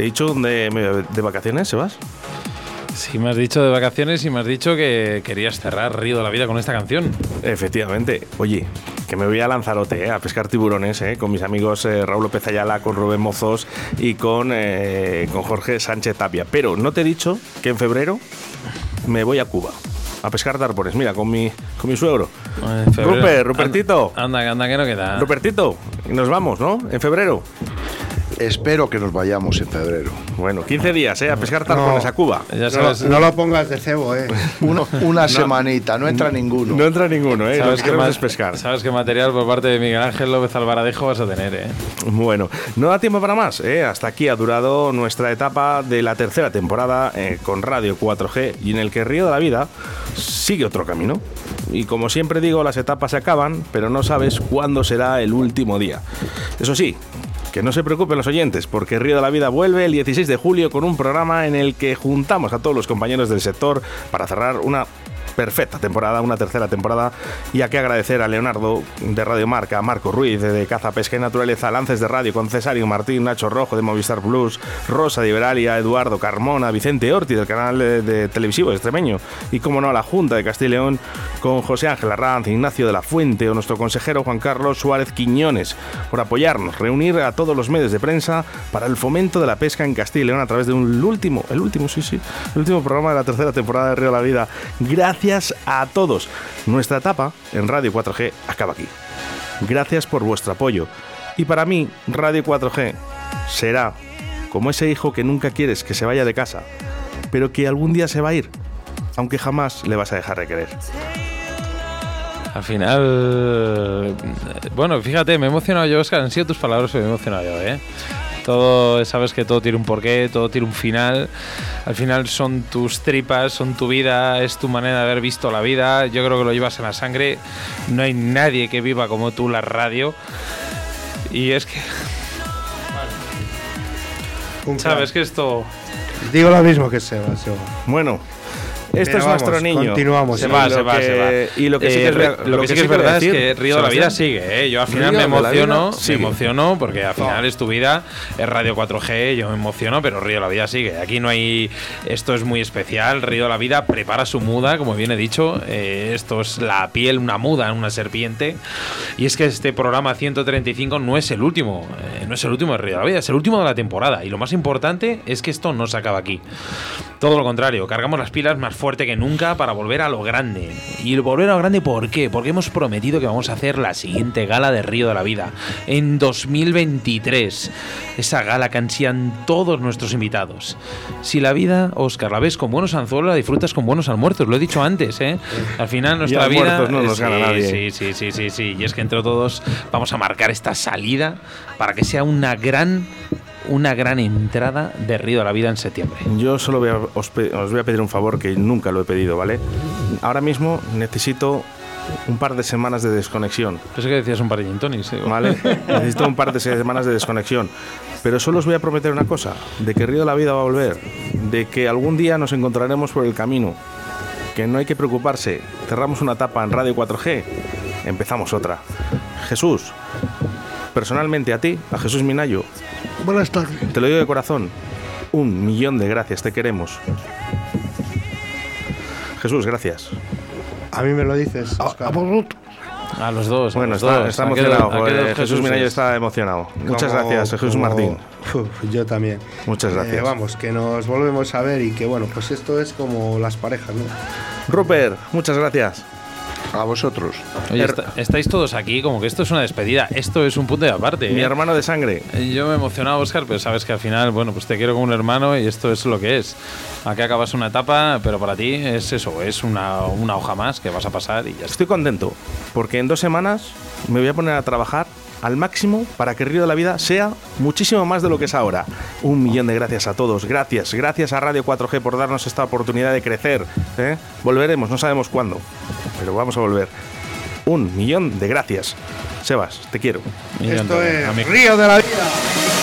Speaker 2: ¿Te he dicho de, de vacaciones, Sebas?
Speaker 3: Sí, me has dicho de vacaciones y me has dicho que querías cerrar Río de la Vida con esta canción.
Speaker 2: Efectivamente. Oye, que me voy a Lanzarote eh, a pescar tiburones eh, con mis amigos eh, Raúl López Ayala, con Rubén Mozos y con, con Jorge Sánchez Tapia. Pero no te he dicho que en febrero me voy a Cuba a pescar darbones. Mira, con mi, con mi suegro.
Speaker 3: En.
Speaker 2: Rupert, Rupertito.
Speaker 3: Anda, anda, que no queda.
Speaker 2: Rupertito, y nos vamos, ¿no? En febrero.
Speaker 12: Espero que nos vayamos en febrero.
Speaker 2: Bueno, 15 días, ¿eh? A pescar tarpones a Cuba.
Speaker 3: Ya
Speaker 8: No,
Speaker 3: sabes,
Speaker 8: no lo pongas de cebo, eh.
Speaker 12: Una, una semanita, no entra ninguno.
Speaker 2: No entra ninguno, ¿eh?
Speaker 3: Sabes ma-
Speaker 2: es pescar.
Speaker 3: sabes qué material por parte de Miguel Ángel López Alvaradejo vas a tener, ¿eh?
Speaker 2: Bueno, no da tiempo para más. ¿eh? Hasta aquí ha durado nuestra etapa de la tercera temporada eh, con Radio 4G y en el que Río de la Vida sigue otro camino. Y como siempre digo, las etapas se acaban, pero no sabes cuándo será el último día. Eso sí, que no se preocupen los oyentes, porque Río de la Vida vuelve el 16 de julio con un programa en el que juntamos a todos los compañeros del sector para cerrar una perfecta temporada, una tercera temporada, y a que agradecer a Leonardo de Radio Marca, a Marco Ruiz de Caza, Pesca y Naturaleza, Lances de Radio con Cesario Martín, Nacho Rojo de Movistar Plus, Rosa de Iberalia, Eduardo Carmona, Vicente Orti del canal de, de televisivo extremeño, y como no a la Junta de Castilla y León con José Ángel Arranz, Ignacio de la Fuente o nuestro consejero Juan Carlos Suárez Quiñones por apoyarnos, reunir a todos los medios de prensa para el fomento de la pesca en Castilla y León a través de un último, el último, sí, sí, el último programa de la tercera temporada de Río de la Vida. Gracias a todos. Nuestra etapa en Radio 4G acaba aquí. Gracias por vuestro apoyo. Y para mí, Radio 4G será como ese hijo que nunca quieres que se vaya de casa, pero que algún día se va a ir, aunque jamás le vas a dejar de querer.
Speaker 3: Al final. Bueno, fíjate, me he emocionado yo, Oscar. Sido tus palabras, me he emocionado yo, ¿eh? Todo, sabes que todo tiene un porqué, todo tiene un final. Al final son tus tripas, son tu vida, es tu manera de haber visto la vida. Yo creo que lo llevas en la sangre. No hay nadie que viva como tú la radio. Y es que. Sabes que esto.
Speaker 8: Digo lo mismo que Seba, Seba.
Speaker 2: Bueno, esto es
Speaker 8: vamos,
Speaker 2: nuestro niño.
Speaker 8: continuamos.
Speaker 3: Se
Speaker 2: Y
Speaker 3: va, se va, se va.
Speaker 2: Y lo que sí que es,
Speaker 3: Eh, lo que sí que es verdad
Speaker 2: decir,
Speaker 3: es que Río de la Vida sigue, ¿eh? Yo al final
Speaker 2: Río
Speaker 3: me emociono, me emociono porque al final es tu vida, es Radio 4G, yo me emociono, pero Río de la Vida sigue. Aquí no hay, esto es muy especial, Río de la Vida prepara su muda, como bien he dicho, eh, esto es la piel, una muda, una serpiente. Y es que este programa 135 no es el último, eh, no es el último de Río de la Vida, es el último de la temporada. Y lo más importante es que esto no se acaba aquí. Todo lo contrario, cargamos las pilas más fuerte que nunca para volver a lo grande. Y volver a lo grande, ¿por qué? Porque hemos prometido que vamos a hacer la siguiente gala de Río de la Vida en 2023. Esa gala que ansían todos nuestros invitados. Si la vida, Oscar, la ves con buenos anzuelos, la disfrutas con buenos almuerzos. Lo he dicho antes, ¿eh? Al final nuestra
Speaker 2: Y
Speaker 3: vida.
Speaker 2: no nos
Speaker 3: sí,
Speaker 2: gana nadie.
Speaker 3: Sí, sí, sí, sí, sí. Y es que entre todos vamos a marcar esta salida para que sea una gran una gran entrada de Río de la Vida en septiembre.
Speaker 2: Yo solo voy a- os, voy a pedir un favor que nunca lo he pedido, ¿vale? Ahora mismo necesito un par de semanas de desconexión.
Speaker 3: Eso que decías un par de gin tonics, ¿eh?
Speaker 2: ¿Vale? Necesito un par de semanas de desconexión. Pero solo os voy a prometer una cosa, de que Río de la Vida va a volver, de que algún día nos encontraremos por el camino, que no hay que preocuparse, cerramos una etapa en Radio 4G, empezamos otra. Jesús, personalmente a ti, a Jesús Minayo,
Speaker 8: Buenas tardes.
Speaker 2: te lo digo de corazón, un millón de gracias, te queremos. Jesús, gracias.
Speaker 8: A mí me lo dices. Oscar.
Speaker 3: A los dos. a
Speaker 2: Bueno,
Speaker 3: los
Speaker 2: está,
Speaker 3: dos.
Speaker 2: está
Speaker 3: ¿A
Speaker 2: emocionado.
Speaker 3: a
Speaker 2: Jesús Minayo
Speaker 3: Jesuses?
Speaker 2: está emocionado. Muchas
Speaker 8: Como-
Speaker 2: gracias, Jesús
Speaker 8: como-
Speaker 2: Martín.
Speaker 8: Uf, yo también.
Speaker 2: Muchas
Speaker 8: Eh,
Speaker 2: gracias.
Speaker 8: vamos, que nos volvemos a ver y que bueno, pues esto es como las parejas, ¿no?
Speaker 2: Rupert, muchas gracias.
Speaker 12: A vosotros.
Speaker 3: Oye, está- estáis todos aquí, como que esto es una despedida. Esto es un punto de aparte.
Speaker 2: Mi
Speaker 3: ¿eh?
Speaker 2: hermano de sangre.
Speaker 3: Eh, Yo me he emocionado, Oscar, pero sabes que al final, bueno, pues te quiero como un hermano y esto es lo que es. Aquí acabas una etapa, pero para ti es eso, es una, una hoja más que vas a pasar y ya está.
Speaker 2: Estoy contento porque en dos semanas me voy a poner a trabajar al máximo para que Río de la Vida sea muchísimo más de lo que es ahora. Un millón de gracias a todos. Gracias. Gracias a Radio 4G por darnos esta oportunidad de crecer. ¿eh? Volveremos, no sabemos cuándo, pero vamos a volver. Un millón de gracias. Sebas, te quiero.
Speaker 8: Esto es Río de la Vida.